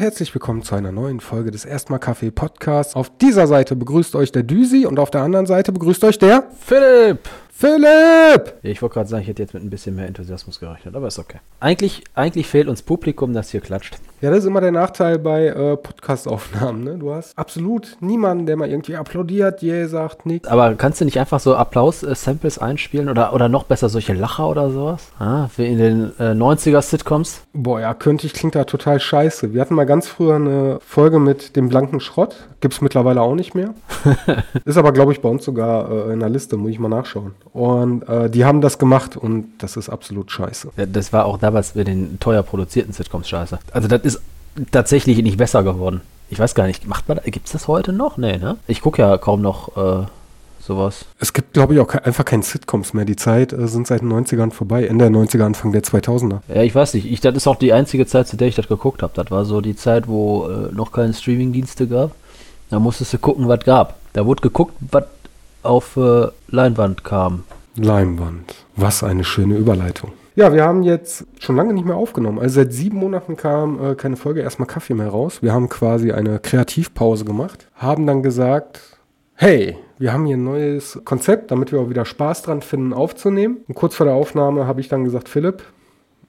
herzlich willkommen zu einer neuen Folge des Erstmal Kaffee Podcasts. Auf dieser Seite begrüßt euch der Düsi und auf der anderen Seite begrüßt euch der Philipp! Philipp! Ich wollte gerade sagen, ich hätte jetzt mit ein bisschen mehr Enthusiasmus gerechnet, aber ist okay. Eigentlich, eigentlich fehlt uns Publikum, das hier klatscht. Ja, das ist immer der Nachteil bei äh, Podcast-Aufnahmen. Ne? Du hast absolut niemanden, der mal irgendwie applaudiert, je sagt nichts. Aber kannst du nicht einfach so Applaus-Samples einspielen oder, oder noch besser solche Lacher oder sowas? Ah, wie in den äh, 90er-Sitcoms? Boah, ja, könnte ich, klingt da total scheiße. Wir hatten mal ganz früher eine Folge mit dem blanken Schrott. Gibt es mittlerweile auch nicht mehr. ist aber, glaube ich, bei uns sogar äh, in der Liste, muss ich mal nachschauen. Und äh, die haben das gemacht und das ist absolut scheiße. Das war auch damals bei den teuer produzierten Sitcoms scheiße. Also das ist tatsächlich nicht besser geworden. Ich weiß gar nicht, macht man gibt es das heute noch? Nee, ne? Ich gucke ja kaum noch äh, sowas. Es gibt, glaube ich, auch einfach keine Sitcoms mehr. Die Zeit äh, sind seit den 90ern vorbei. Ende der 90er, Anfang der 2000er. Ja, ich weiß nicht. Ich, das ist auch die einzige Zeit, zu der ich das geguckt habe. Das war so die Zeit, wo äh, noch keine Streamingdienste gab. Da musstest du gucken, was gab. Da wurde geguckt, was auf äh, Leinwand kam. Leinwand. Was eine schöne Überleitung. Ja, wir haben jetzt schon lange nicht mehr aufgenommen. Also seit sieben Monaten kam äh, keine Folge, erstmal Kaffee mehr raus. Wir haben quasi eine Kreativpause gemacht, haben dann gesagt, hey, wir haben hier ein neues Konzept, damit wir auch wieder Spaß dran finden, aufzunehmen. Und kurz vor der Aufnahme habe ich dann gesagt, Philipp,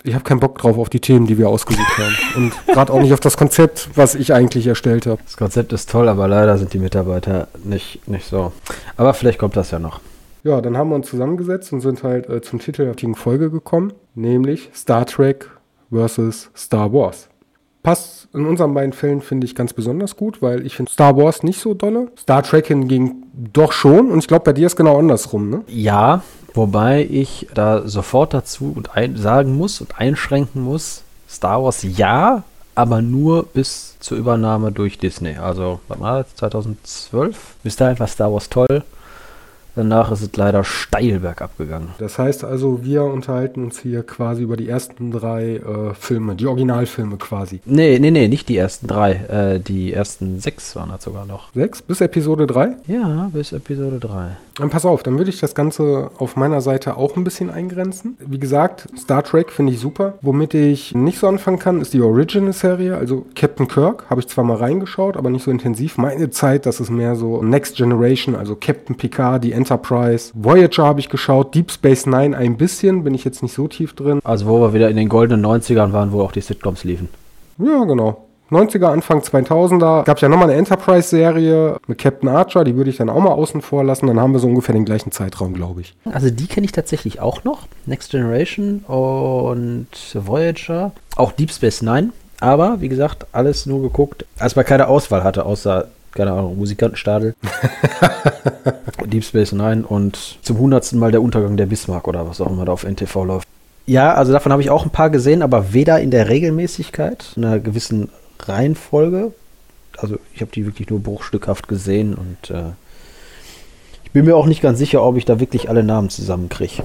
ich habe keinen Bock drauf auf die Themen, die wir ausgesucht haben. Und gerade auch nicht auf das Konzept, was ich eigentlich erstellt habe. Das Konzept ist toll, aber leider sind die Mitarbeiter nicht, nicht so. Aber vielleicht kommt das ja noch. Ja, dann haben wir uns zusammengesetzt und sind halt äh, zum Titel der heutigen Folge gekommen, nämlich Star Trek versus Star Wars. Passt in unseren beiden Fällen, finde ich, ganz besonders gut, weil ich finde Star Wars nicht so dolle. Star Trek hingegen doch schon. Und ich glaube, bei dir ist genau andersrum, ne? Ja, wobei ich da sofort dazu und ein, sagen muss und einschränken muss, Star Wars ja, aber nur bis zur Übernahme durch Disney. Also, was war das, 2012? Bis dahin war Star Wars toll. Danach ist es leider steil bergab gegangen. Das heißt also, wir unterhalten uns hier quasi über die ersten drei äh, Filme, die Originalfilme quasi. Nee, nee, nee, nicht die ersten drei. Äh, die ersten sechs waren das sogar noch. Sechs? Bis Episode 3? Ja, bis Episode 3. Dann pass auf, dann würde ich das Ganze auf meiner Seite auch ein bisschen eingrenzen. Wie gesagt, Star Trek finde ich super. Womit ich nicht so anfangen kann, ist die Original-Serie. Also Captain Kirk habe ich zwar mal reingeschaut, aber nicht so intensiv. Meine Zeit, das ist mehr so Next Generation, also Captain Picard, die Enterprise. Voyager habe ich geschaut, Deep Space Nine ein bisschen, bin ich jetzt nicht so tief drin. Also wo wir wieder in den goldenen 90ern waren, wo auch die Sitcoms liefen. Ja, genau. 90er, Anfang 2000er gab es ja nochmal eine Enterprise-Serie mit Captain Archer, die würde ich dann auch mal außen vor lassen. Dann haben wir so ungefähr den gleichen Zeitraum, glaube ich. Also die kenne ich tatsächlich auch noch. Next Generation und Voyager. Auch Deep Space Nine. Aber, wie gesagt, alles nur geguckt, als man keine Auswahl hatte, außer keine Ahnung, Musikantenstadel. Deep Space Nine und zum hundertsten Mal der Untergang der Bismarck oder was auch immer da auf NTV läuft. Ja, also davon habe ich auch ein paar gesehen, aber weder in der Regelmäßigkeit, in einer gewissen Reihenfolge. Also ich habe die wirklich nur bruchstückhaft gesehen und äh, ich bin mir auch nicht ganz sicher, ob ich da wirklich alle Namen zusammenkriege.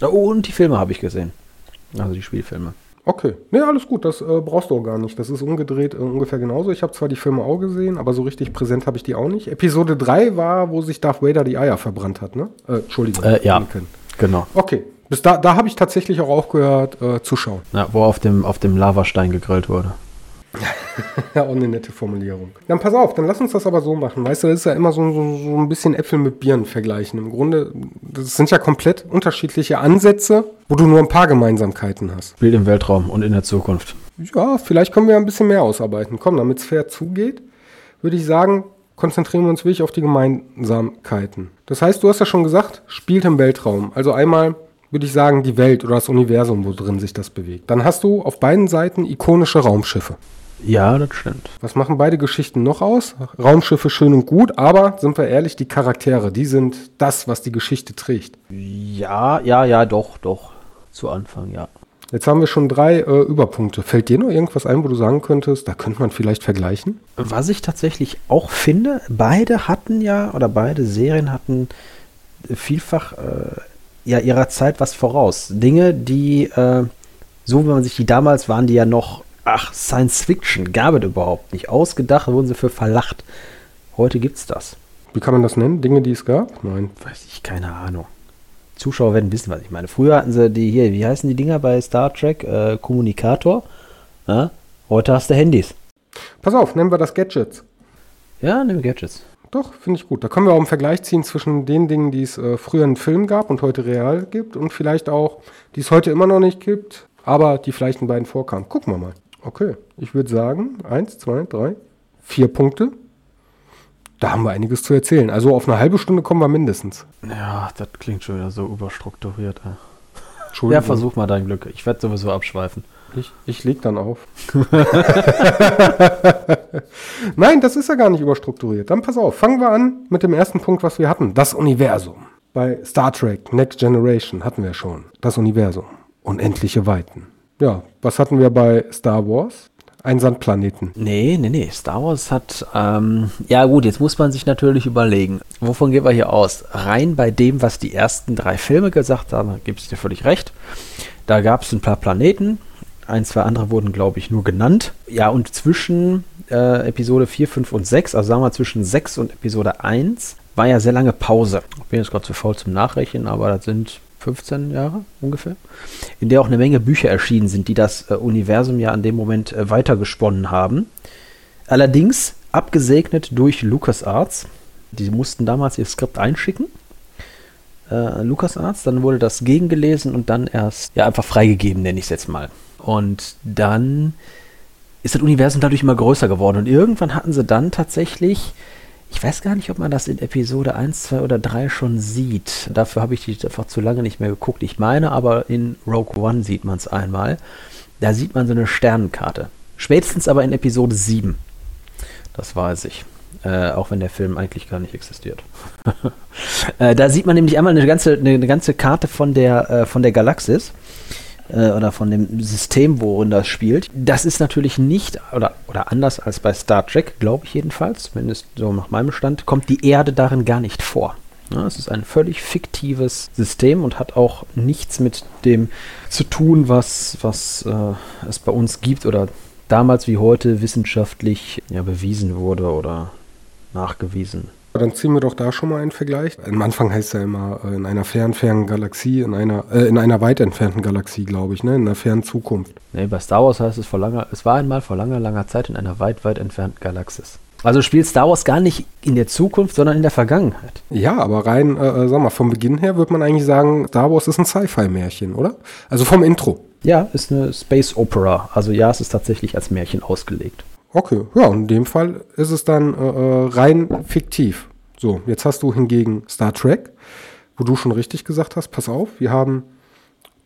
Oh, und die Filme habe ich gesehen. Also die Spielfilme. Okay. Nee, alles gut, das äh, brauchst du auch gar nicht. Das ist umgedreht äh, ungefähr genauso. Ich habe zwar die Filme auch gesehen, aber so richtig präsent habe ich die auch nicht. Episode 3 war, wo sich Darth Vader die Eier verbrannt hat, ne? Äh, Entschuldigung. Äh, ja, genau. Okay. Bis da, da habe ich tatsächlich auch aufgehört äh, zu schauen. Ja, wo auf dem, auf dem Lavastein gegrillt wurde. ja, auch eine nette Formulierung. Dann pass auf, dann lass uns das aber so machen. Weißt du, das ist ja immer so, so, so ein bisschen Äpfel mit Bieren vergleichen. Im Grunde, das sind ja komplett unterschiedliche Ansätze, wo du nur ein paar Gemeinsamkeiten hast. Bild im Weltraum und in der Zukunft. Ja, vielleicht können wir ein bisschen mehr ausarbeiten. Komm, damit es fair zugeht, würde ich sagen, konzentrieren wir uns wirklich auf die Gemeinsamkeiten. Das heißt, du hast ja schon gesagt, spielt im Weltraum. Also einmal würde ich sagen, die Welt oder das Universum, wo drin sich das bewegt. Dann hast du auf beiden Seiten ikonische Raumschiffe. Ja, das stimmt. Was machen beide Geschichten noch aus? Raumschiffe schön und gut, aber sind wir ehrlich, die Charaktere, die sind das, was die Geschichte trägt. Ja, ja, ja, doch, doch. Zu Anfang, ja. Jetzt haben wir schon drei äh, Überpunkte. Fällt dir noch irgendwas ein, wo du sagen könntest, da könnte man vielleicht vergleichen? Was ich tatsächlich auch finde, beide hatten ja, oder beide Serien hatten vielfach äh, ja ihrer Zeit was voraus. Dinge, die, äh, so wie man sich die damals waren, die ja noch ach, Science Fiction gab es überhaupt nicht. Ausgedacht wurden sie für verlacht. Heute gibt's das. Wie kann man das nennen? Dinge, die es gab? Nein. Weiß ich, keine Ahnung. Zuschauer werden wissen, was ich meine. Früher hatten sie die hier, wie heißen die Dinger bei Star Trek? Äh, Kommunikator. Ja? Heute hast du Handys. Pass auf, nennen wir das Gadgets. Ja, nimm Gadgets. Doch, finde ich gut. Da können wir auch einen Vergleich ziehen zwischen den Dingen, die es äh, früher in Film gab und heute real gibt und vielleicht auch, die es heute immer noch nicht gibt, aber die vielleicht in beiden vorkamen. Gucken wir mal. Okay, ich würde sagen, eins, zwei, drei, vier Punkte. Da haben wir einiges zu erzählen. Also auf eine halbe Stunde kommen wir mindestens. Ja, das klingt schon wieder so überstrukturiert. Ey. Ja, Entschuldigung. versuch mal dein Glück. Ich werde sowieso abschweifen. Ich, ich leg dann auf. Nein, das ist ja gar nicht überstrukturiert. Dann pass auf, fangen wir an mit dem ersten Punkt, was wir hatten. Das Universum. Bei Star Trek Next Generation hatten wir schon das Universum. Unendliche Weiten. Ja, was hatten wir bei Star Wars? Ein Sandplaneten. Nee, nee, nee. Star Wars hat. Ähm, ja, gut, jetzt muss man sich natürlich überlegen, wovon gehen wir hier aus? Rein bei dem, was die ersten drei Filme gesagt haben, gibt es dir völlig recht. Da gab es ein paar Planeten. Ein, zwei andere wurden, glaube ich, nur genannt. Ja, und zwischen äh, Episode 4, 5 und 6, also sagen wir zwischen 6 und Episode 1, war ja sehr lange Pause. Ich bin jetzt gerade zu faul zum Nachrechnen, aber das sind 15 Jahre ungefähr, in der auch eine Menge Bücher erschienen sind, die das äh, Universum ja an dem Moment äh, weitergesponnen haben. Allerdings abgesegnet durch LucasArts. Die mussten damals ihr Skript einschicken. Äh, LucasArts, dann wurde das gegengelesen und dann erst ja einfach freigegeben, nenne ich es jetzt mal. Und dann ist das Universum dadurch immer größer geworden. Und irgendwann hatten sie dann tatsächlich ich weiß gar nicht, ob man das in Episode 1, 2 oder 3 schon sieht. Dafür habe ich die einfach zu lange nicht mehr geguckt. Ich meine aber in Rogue One sieht man es einmal. Da sieht man so eine Sternenkarte. Spätestens aber in Episode 7. Das weiß ich. Äh, auch wenn der Film eigentlich gar nicht existiert. äh, da sieht man nämlich einmal eine ganze, eine, eine ganze Karte von der, äh, von der Galaxis äh, oder von dem System, worin das spielt. Das ist natürlich nicht, oder, oder anders als bei Star Trek, glaube ich jedenfalls, zumindest so nach meinem Stand, kommt die Erde darin gar nicht vor. Ja, es ist ein völlig fiktives System und hat auch nichts mit dem zu tun, was, was äh, es bei uns gibt oder damals wie heute wissenschaftlich ja, bewiesen wurde oder nachgewiesen dann ziehen wir doch da schon mal einen Vergleich. Am Anfang heißt es ja immer äh, in einer fern, fernen Galaxie, in einer, äh, in einer weit entfernten Galaxie, glaube ich, ne? in einer fernen Zukunft. Nee, bei Star Wars heißt es vor langer, es war einmal vor langer, langer Zeit in einer weit, weit entfernten Galaxis. Also spielt Star Wars gar nicht in der Zukunft, sondern in der Vergangenheit. Ja, aber rein, äh, äh sag mal, vom Beginn her würde man eigentlich sagen, Star Wars ist ein Sci-Fi-Märchen, oder? Also vom Intro. Ja, ist eine Space Opera. Also ja, es ist tatsächlich als Märchen ausgelegt. Okay, ja, in dem Fall ist es dann äh, äh, rein fiktiv. So, jetzt hast du hingegen Star Trek, wo du schon richtig gesagt hast, pass auf, wir haben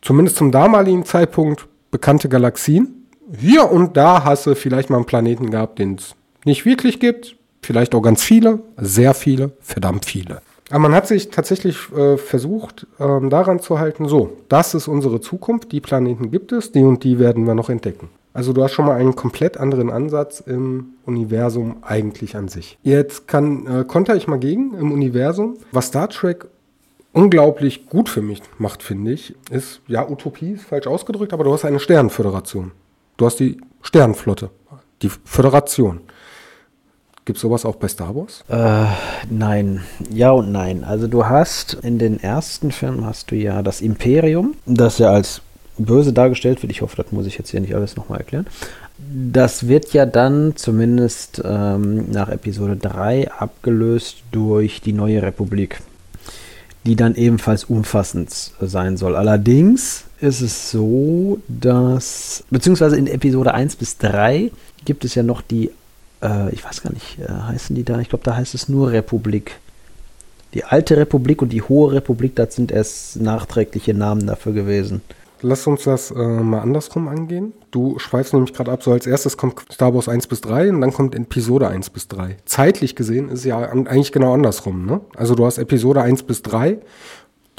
zumindest zum damaligen Zeitpunkt bekannte Galaxien. Hier und da hast du vielleicht mal einen Planeten gehabt, den es nicht wirklich gibt. Vielleicht auch ganz viele, sehr viele, verdammt viele. Aber man hat sich tatsächlich äh, versucht, ähm, daran zu halten, so, das ist unsere Zukunft, die Planeten gibt es, die und die werden wir noch entdecken. Also du hast schon mal einen komplett anderen Ansatz im Universum eigentlich an sich. Jetzt kann, äh, konter ich mal gegen im Universum. Was Star Trek unglaublich gut für mich macht, finde ich, ist, ja, Utopie ist falsch ausgedrückt, aber du hast eine Sternenföderation. Du hast die Sternenflotte, die Föderation. Gibt es sowas auch bei Star Wars? Äh, nein. Ja und nein. Also du hast in den ersten Filmen hast du ja das Imperium, das ja als böse dargestellt wird. Ich hoffe, das muss ich jetzt hier nicht alles nochmal erklären. Das wird ja dann zumindest ähm, nach Episode 3 abgelöst durch die neue Republik, die dann ebenfalls umfassend sein soll. Allerdings ist es so, dass, beziehungsweise in Episode 1 bis 3 gibt es ja noch die, äh, ich weiß gar nicht, äh, heißen die da, ich glaube, da heißt es nur Republik. Die alte Republik und die hohe Republik, das sind erst nachträgliche Namen dafür gewesen. Lass uns das äh, mal andersrum angehen. Du schweifst nämlich gerade ab, so als erstes kommt Star Wars 1 bis 3 und dann kommt Episode 1 bis 3. Zeitlich gesehen ist es ja eigentlich genau andersrum. Ne? Also du hast Episode 1 bis 3,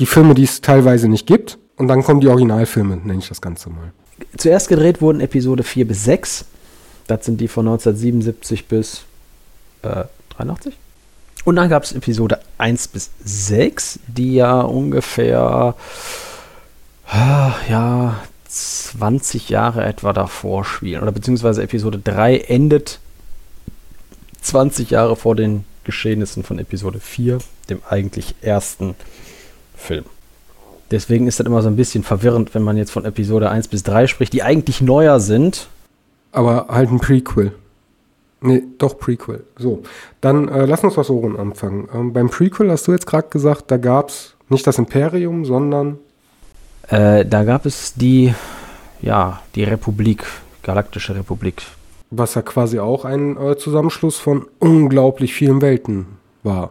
die Filme, die es teilweise nicht gibt, und dann kommen die Originalfilme, nenne ich das Ganze mal. Zuerst gedreht wurden Episode 4 bis 6. Das sind die von 1977 bis äh, 83. Und dann gab es Episode 1 bis 6, die ja ungefähr ja, 20 Jahre etwa davor spielen. Oder beziehungsweise Episode 3 endet 20 Jahre vor den Geschehnissen von Episode 4, dem eigentlich ersten Film. Deswegen ist das immer so ein bisschen verwirrend, wenn man jetzt von Episode 1 bis 3 spricht, die eigentlich neuer sind, Aber halt ein Prequel. Nee, doch Prequel. So, dann äh, lass uns was so anfangen. Ähm, beim Prequel hast du jetzt gerade gesagt, da gab es nicht das Imperium, sondern. Äh, da gab es die, ja, die Republik, Galaktische Republik. Was ja quasi auch ein äh, Zusammenschluss von unglaublich vielen Welten war.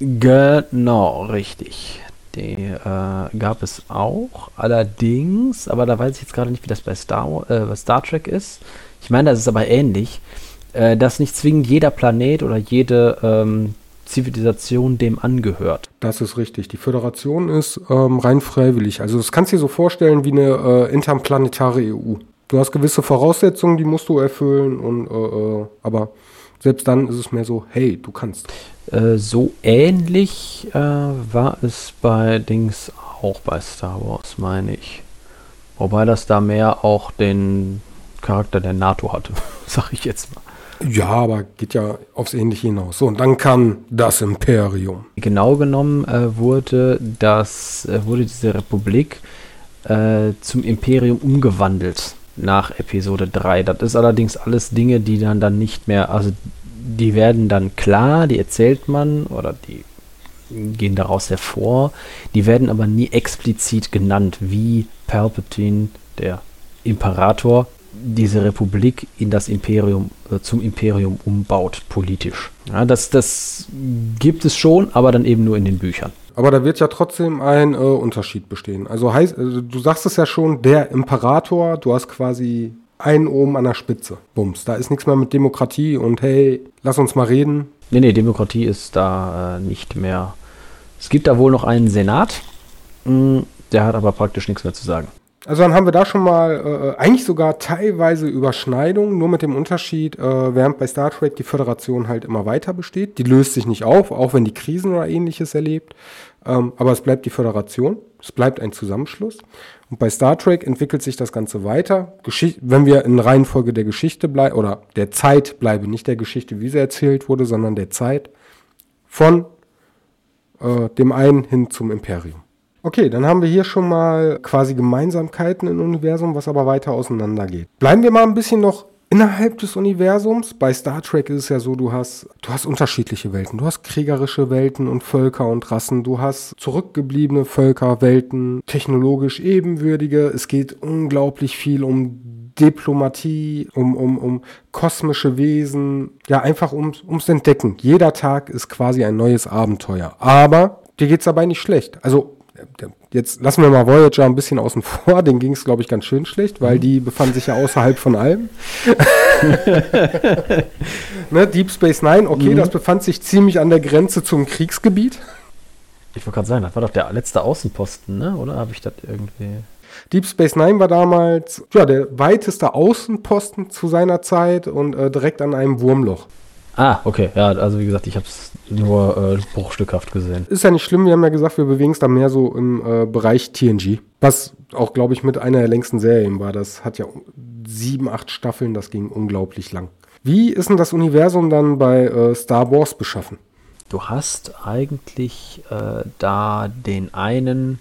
Genau, richtig. Die äh, gab es auch. Allerdings, aber da weiß ich jetzt gerade nicht, wie das bei Star, äh, bei Star Trek ist. Ich meine, das ist aber ähnlich, äh, dass nicht zwingend jeder Planet oder jede ähm, Zivilisation dem angehört. Das ist richtig. Die Föderation ist ähm, rein freiwillig. Also das kannst du dir so vorstellen wie eine äh, interplanetare EU. Du hast gewisse Voraussetzungen, die musst du erfüllen und äh, äh aber selbst dann ist es mehr so, hey, du kannst. Äh, so ähnlich äh, war es bei Dings auch bei Star Wars, meine ich. Wobei das da mehr auch den Charakter der NATO hatte, sag ich jetzt mal. Ja, aber geht ja aufs Ähnliche hinaus. So, und dann kam das Imperium. Genau genommen äh, wurde, das, äh, wurde diese Republik äh, zum Imperium umgewandelt nach Episode 3. Das ist allerdings alles Dinge, die dann, dann nicht mehr, also die werden dann klar, die erzählt man oder die gehen daraus hervor, die werden aber nie explizit genannt, wie Palpatine, der Imperator, diese Republik in das Imperium, äh, zum Imperium umbaut, politisch. Ja, das, das gibt es schon, aber dann eben nur in den Büchern. Aber da wird ja trotzdem ein äh, Unterschied bestehen. Also heißt, also du sagst es ja schon, der Imperator, du hast quasi einen oben an der Spitze. Bums. Da ist nichts mehr mit Demokratie und hey, lass uns mal reden. Nee, nee, Demokratie ist da äh, nicht mehr. Es gibt da wohl noch einen Senat, mh, hm, der hat aber praktisch nichts mehr zu sagen. Also dann haben wir da schon mal äh, eigentlich sogar teilweise Überschneidungen, nur mit dem Unterschied, äh, während bei Star Trek die Föderation halt immer weiter besteht. Die löst sich nicht auf, auch wenn die Krisen oder ähnliches erlebt. Ähm, aber es bleibt die Föderation, es bleibt ein Zusammenschluss. Und bei Star Trek entwickelt sich das Ganze weiter. Geschicht wenn wir in Reihenfolge der Geschichte bleiben, oder der Zeit bleiben, nicht der Geschichte, wie sie erzählt wurde, sondern der Zeit, von äh, dem einen hin zum Imperium. Okay, dann haben wir hier schon mal quasi Gemeinsamkeiten im Universum, was aber weiter auseinander geht. Bleiben wir mal ein bisschen noch innerhalb des Universums. Bei Star Trek ist es ja so, du hast, du hast unterschiedliche Welten. Du hast kriegerische Welten und Völker und Rassen. Du hast zurückgebliebene Völker, Welten, technologisch ebenwürdige. Es geht unglaublich viel um Diplomatie, um, um, um kosmische Wesen, ja, einfach ums, ums Entdecken. Jeder Tag ist quasi ein neues Abenteuer. Aber dir geht's dabei nicht schlecht. Also jetzt lassen wir mal Voyager ein bisschen außen vor, den ging es, glaube ich, ganz schön schlecht, weil die befanden sich ja außerhalb von allem. ne, Deep Space Nine, okay, mhm. das befand sich ziemlich an der Grenze zum Kriegsgebiet. Ich wollte gerade sagen, das war doch der letzte Außenposten, ne? oder habe ich das irgendwie... Deep Space Nine war damals ja, der weiteste Außenposten zu seiner Zeit und äh, direkt an einem Wurmloch. Ah, okay. Ja, also wie gesagt, ich habe es nur äh, bruchstückhaft gesehen. Ist ja nicht schlimm, wir haben ja gesagt, wir bewegen es da mehr so im äh, Bereich TNG. Was auch, glaube ich, mit einer der längsten Serien war. Das hat ja sieben, acht Staffeln, das ging unglaublich lang. Wie ist denn das Universum dann bei äh, Star Wars beschaffen? Du hast eigentlich äh, da den einen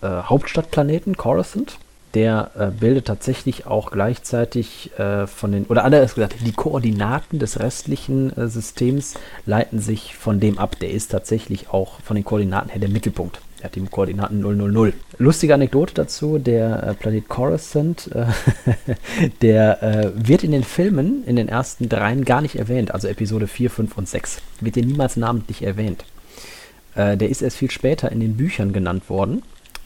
äh, Hauptstadtplaneten, Coruscant der äh, bildet tatsächlich auch gleichzeitig äh, von den, oder anders gesagt, die Koordinaten des restlichen äh, Systems leiten sich von dem ab. Der ist tatsächlich auch von den Koordinaten her der Mittelpunkt. Er hat die Koordinaten 000. Lustige Anekdote dazu, der äh, Planet Coruscant, äh, der äh, wird in den Filmen, in den ersten dreien gar nicht erwähnt, also Episode 4, 5 und 6, wird hier niemals namentlich erwähnt. der ist erst viel später in den Büchern genannt worden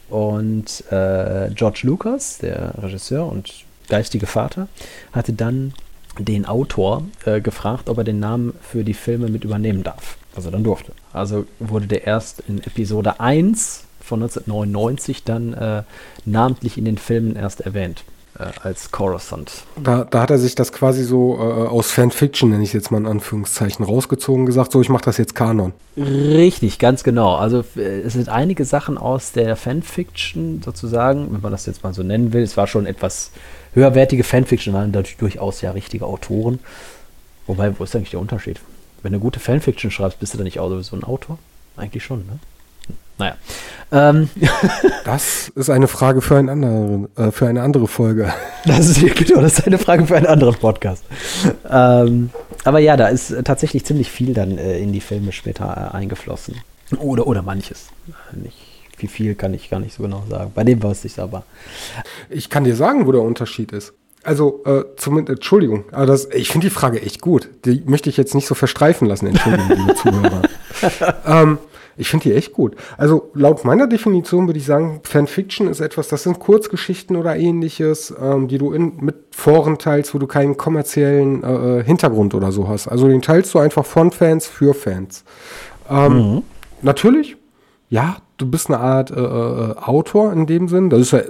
und äh, George Lucas, der Regisseur und geistige Vater, hatte dann den Autor äh, gefragt, ob er den Namen für die Filme mit übernehmen darf. Er dann durfte. Also wurde der erst in Episode 1 von 1999 dann äh, namentlich in den Filmen erst erwähnt äh, als Coruscant. Da, da, hat er sich das quasi so äh, aus Fanfiction, nenne ich jetzt mal in Anführungszeichen, rausgezogen gesagt, so ich mache das jetzt Kanon. Richtig, ganz genau. Also äh, es sind einige Sachen aus der Fanfiction sozusagen, wenn man das jetzt mal so nennen will. Es war schon etwas höherwertige Fanfiction, waren dadurch durchaus ja richtige Autoren. Wobei, wo ist eigentlich der Unterschied? Wenn du gute Fanfiction schreibst, bist du dann nicht auch sowieso ein Autor? Eigentlich schon, ne? Naja. Ähm. Das ist eine Frage für, einen anderen, äh, für eine andere Folge. Das ist, genau, das ist eine Frage für einen anderen Podcast. Ähm, aber ja, da ist tatsächlich ziemlich viel dann äh, in die Filme später äh, eingeflossen. Oder, oder manches. Nicht wie viel kann ich gar nicht so genau sagen. Bei dem weiß ich es aber. Ich kann dir sagen, wo der Unterschied ist. Also, äh, zumindest, Entschuldigung, aber das, ich finde die Frage echt gut. Die möchte ich jetzt nicht so verstreifen lassen, Entschuldigung, liebe Zuhörer. ähm, ich finde die echt gut. Also laut meiner Definition würde ich sagen, Fanfiction ist etwas, das sind Kurzgeschichten oder ähnliches, ähm, die du in, mit Foren teilst, wo du keinen kommerziellen äh, äh Hintergrund oder so hast. Also den teilst du einfach von Fans für Fans. Ähm, mhm. Natürlich, ja, du bist eine Art äh, äh, Autor in dem Sinn. Das ist ja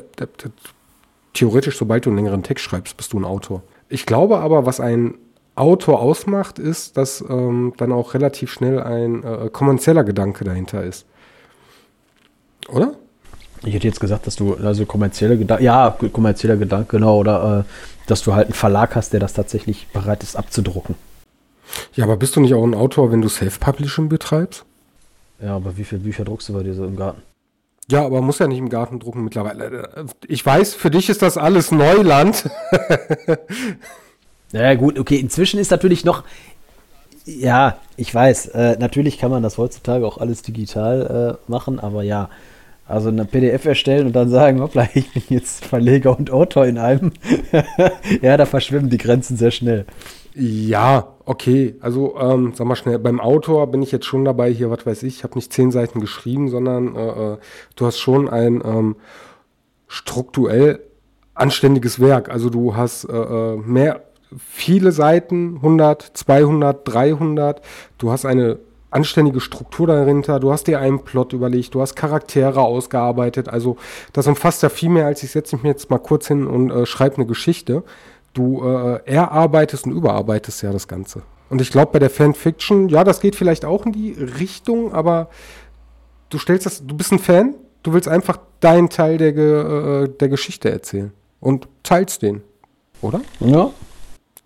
theoretisch, sobald du einen längeren Text schreibst, bist du ein Autor. Ich glaube aber, was ein Autor ausmacht, ist, dass ähm, dann auch relativ schnell ein äh, kommerzieller Gedanke dahinter ist. Oder? Ich hätte jetzt gesagt, dass du, also kommerzielle Gedanke, ja, kommerzieller Gedanke, genau, oder äh, dass du halt einen Verlag hast, der das tatsächlich bereit ist abzudrucken. Ja, aber bist du nicht auch ein Autor, wenn du Self-Publishing betreibst? Ja, aber wie viele Bücher druckst du bei dir so im Garten? Ja, aber muss ja nicht im Garten drucken mittlerweile. Ich weiß, für dich ist das alles Neuland. Ja, gut, okay. Inzwischen ist natürlich noch. Ja, ich weiß. Äh, natürlich kann man das heutzutage auch alles digital äh, machen, aber ja. Also eine PDF erstellen und dann sagen, hoppla, ich bin jetzt Verleger und Autor in einem. ja, da verschwimmen die Grenzen sehr schnell. Ja, okay. Also, ähm, sag mal schnell, beim Autor bin ich jetzt schon dabei, hier, was weiß ich, ich habe nicht zehn Seiten geschrieben, sondern äh, äh, du hast schon ein ähm, strukturell anständiges Werk. Also du hast äh, äh mehr viele Seiten, 100, 200, 300. Du hast eine anständige Struktur dahinter, du hast dir einen Plot überlegt, du hast Charaktere ausgearbeitet. Also das umfasst ja viel mehr, als ich setze mich jetzt mal kurz hin und äh, schreibe eine Geschichte. Du äh, erarbeitest und überarbeitest ja das Ganze. Und ich glaube, bei der Fanfiction, ja, das geht vielleicht auch in die Richtung, aber du stellst das, du bist ein Fan, du willst einfach deinen Teil der, äh, der Geschichte erzählen und teilst den, oder? Ja,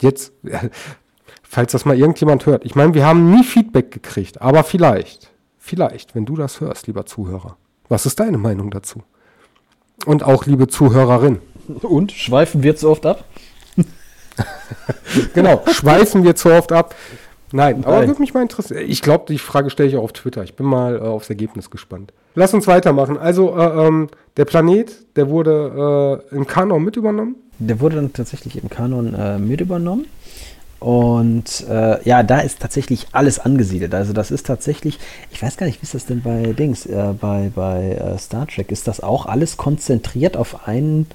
Jetzt, falls das mal irgendjemand hört. Ich meine, wir haben nie Feedback gekriegt, aber vielleicht, vielleicht, wenn du das hörst, lieber Zuhörer. Was ist deine Meinung dazu? Und auch liebe Zuhörerin. Und schweifen wir zu oft ab? genau, schweifen wir zu oft ab. Nein, aber würde mich mal interessieren. Ich glaube, die Frage stelle ich auch auf Twitter. Ich bin mal äh, aufs Ergebnis gespannt. Lass uns weitermachen. Also, äh, ähm, der Planet, der wurde äh, im Kanon mit übernommen der wurde dann tatsächlich im Kanon äh, mit übernommen. Und äh, ja, da ist tatsächlich alles angesiedelt. Also das ist tatsächlich, ich weiß gar nicht, wie ist das denn bei Dings, äh, bei, bei äh, Star Trek? Ist das auch alles konzentriert auf einen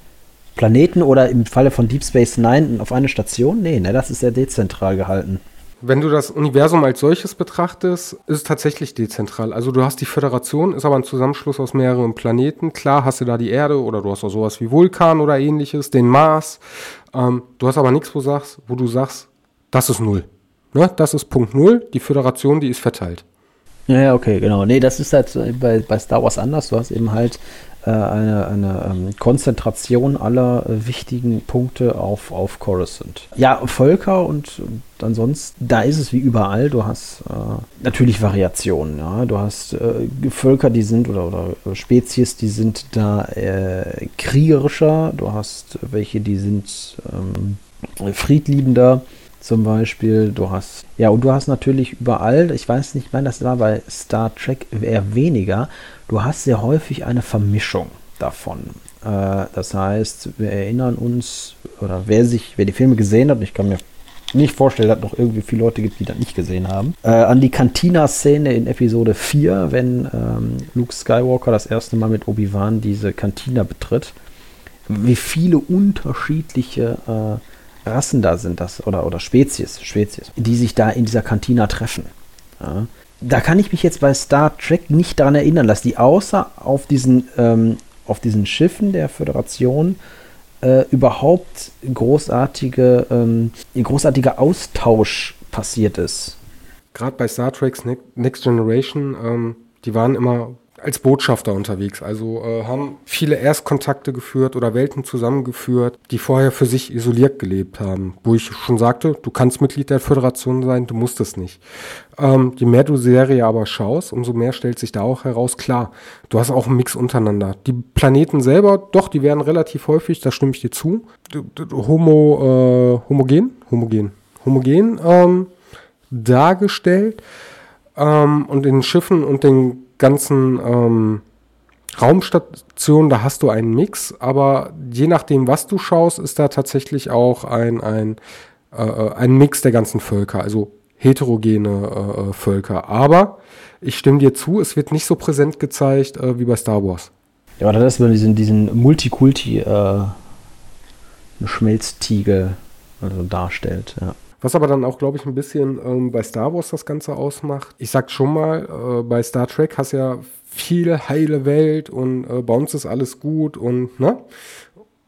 Planeten oder im Falle von Deep Space Nine auf eine Station? Nee, ne, das ist sehr dezentral gehalten. Wenn du das Universum als solches betrachtest, ist es tatsächlich dezentral. Also du hast die Föderation, ist aber ein Zusammenschluss aus mehreren Planeten. Klar hast du da die Erde oder du hast auch sowas wie Vulkan oder ähnliches, den Mars. Ähm, du hast aber nichts, wo, sagst, wo du sagst, das ist null. Ne? Das ist Punkt null. Die Föderation, die ist verteilt. Ja, okay, genau. Nee, das ist halt bei, bei Star Wars anders. Du hast eben halt eine, eine ähm, Konzentration aller äh, wichtigen Punkte auf, auf Coruscant. Ja, Völker und, ansonsten, da ist es wie überall. Du hast äh, natürlich Variationen. Ja? Du hast äh, Völker, die sind oder, oder Spezies, die sind da äh, kriegerischer. Du hast welche, die sind ähm, friedliebender zum Beispiel. Du hast, ja, und du hast natürlich überall, ich weiß nicht, wann das war bei Star Trek eher weniger, du hast sehr häufig eine Vermischung davon. Äh, das heißt, wir erinnern uns, oder wer sich, wer die Filme gesehen hat, ich kann mir nicht vorstellen, dass noch irgendwie viele Leute gibt, die das nicht gesehen haben. Äh, an die Cantina-Szene in Episode 4, wenn ähm, Luke Skywalker das erste Mal mit Obi-Wan diese Cantina betritt. Wie viele unterschiedliche äh, Rassen da sind, das, oder, oder Spezies, Spezies, die sich da in dieser Kantina treffen. Ja. Da kann ich mich jetzt bei Star Trek nicht daran erinnern, dass die außer auf diesen, ähm, auf diesen Schiffen der Föderation äh, überhaupt großartige, ähm, großartiger Austausch passiert ist. Gerade bei Star Trek Next Generation, ähm, die waren immer als Botschafter unterwegs. Also äh, haben viele Erstkontakte geführt oder Welten zusammengeführt, die vorher für sich isoliert gelebt haben. Wo ich schon sagte, du kannst Mitglied der Föderation sein, du musst es nicht. Ähm, je mehr du Serie aber schaust, umso mehr stellt sich da auch heraus, klar, du hast auch einen Mix untereinander. Die Planeten selber, doch, die werden relativ häufig, da stimme ich dir zu, homo, äh, homogen, homogen, homogen ähm, dargestellt. Ähm, und in Schiffen und den ganzen ähm, Raumstationen, da hast du einen Mix, aber je nachdem, was du schaust, ist da tatsächlich auch ein, ein, äh, äh ein Mix der ganzen Völker, also heterogene äh, äh, Völker. Aber ich stimme dir zu, es wird nicht so präsent gezeigt äh, wie bei Star Wars. Ja, oder das, wenn diesen, diesen Multikulti äh, Schmelztiegel also darstellt, ja. Was aber dann auch, glaube ich, ein bisschen ähm, bei Star Wars das Ganze ausmacht. Ich sag schon mal, äh, bei Star Trek hast ja viel heile Welt und äh, bei uns ist alles gut und, ne?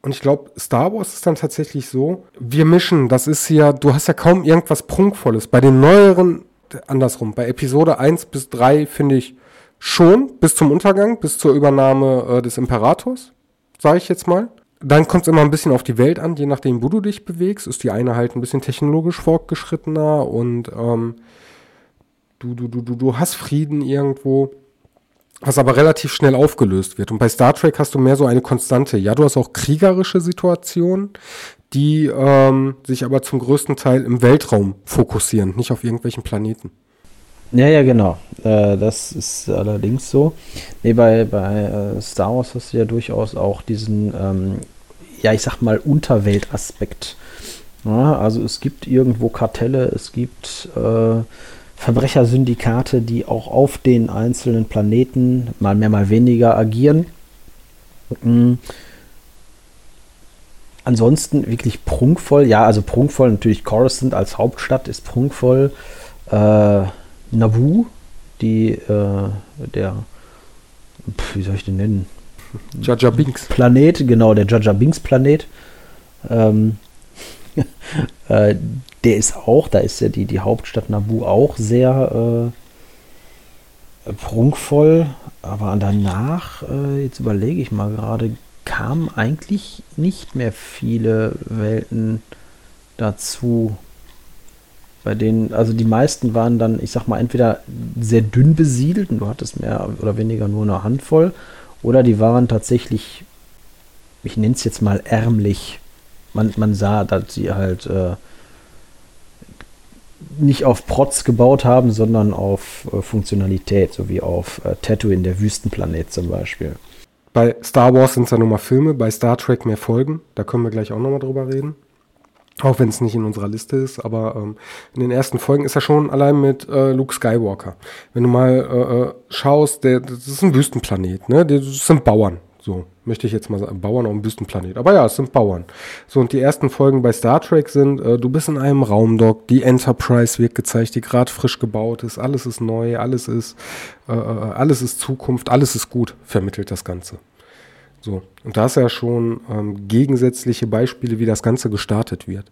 Und ich glaube, Star Wars ist dann tatsächlich so, wir mischen, das ist ja, du hast ja kaum irgendwas Prunkvolles. Bei den neueren, andersrum, bei Episode 1 bis 3 finde ich schon, bis zum Untergang, bis zur Übernahme äh, des Imperators, sage ich jetzt mal. Dann kommt es immer ein bisschen auf die Welt an, je nachdem, wo du dich bewegst. Ist die eine halt ein bisschen technologisch fortgeschrittener und ähm, du, du, du, du, du hast Frieden irgendwo, was aber relativ schnell aufgelöst wird. Und bei Star Trek hast du mehr so eine Konstante. Ja, du hast auch kriegerische Situationen, die ähm, sich aber zum größten Teil im Weltraum fokussieren, nicht auf irgendwelchen Planeten. Ja, ja, genau. Äh, das ist allerdings so. Nee, bei, bei äh, Star Wars hast du ja durchaus auch diesen, ähm, ja, ich sag mal, Unterweltaspekt. Ja, also es gibt irgendwo Kartelle, es gibt äh, Verbrechersyndikate, die auch auf den einzelnen Planeten mal mehr, mal weniger agieren. Mhm. Ansonsten wirklich prunkvoll, ja, also prunkvoll natürlich Coruscant als Hauptstadt ist prunkvoll. Äh, Nabu, die, äh, der, pf, wie soll ich den nennen? Jaja Binks. Planet, genau, der Jaja Binks Planet. Ähm, äh, der ist auch, da ist ja die, die Hauptstadt Nabu auch sehr äh, prunkvoll, aber danach, äh, jetzt überlege ich mal gerade, kamen eigentlich nicht mehr viele Welten dazu bei denen, also die meisten waren dann, ich sag mal, entweder sehr dünn besiedelt und du hattest mehr oder weniger nur eine Handvoll, oder die waren tatsächlich, ich nenne es jetzt mal ärmlich. Man, man sah, dass sie halt äh, nicht auf Protz gebaut haben, sondern auf äh, Funktionalität, so wie auf äh, Tatooine, der Wüstenplanet zum Beispiel. Bei Star Wars sind es ja nur mal Filme, bei Star Trek mehr Folgen, da können wir gleich auch nochmal drüber reden. Auch wenn es nicht in unserer Liste ist, aber ähm, in den ersten Folgen ist er schon allein mit äh, Luke Skywalker. Wenn du mal äh, äh schaust, der, das ist ein Wüstenplanet, ne? Das sind Bauern. So, möchte ich jetzt mal sagen, Bauern auf einem Wüstenplanet. Aber ja, es sind Bauern. So, und die ersten Folgen bei Star Trek sind, äh, du bist in einem Raumdock, die Enterprise wird gezeigt, die gerade frisch gebaut ist, alles ist neu, alles ist, äh, äh alles ist Zukunft, alles ist gut, vermittelt das Ganze. So, und da ist ja schon ähm, gegensätzliche Beispiele, wie das Ganze gestartet wird.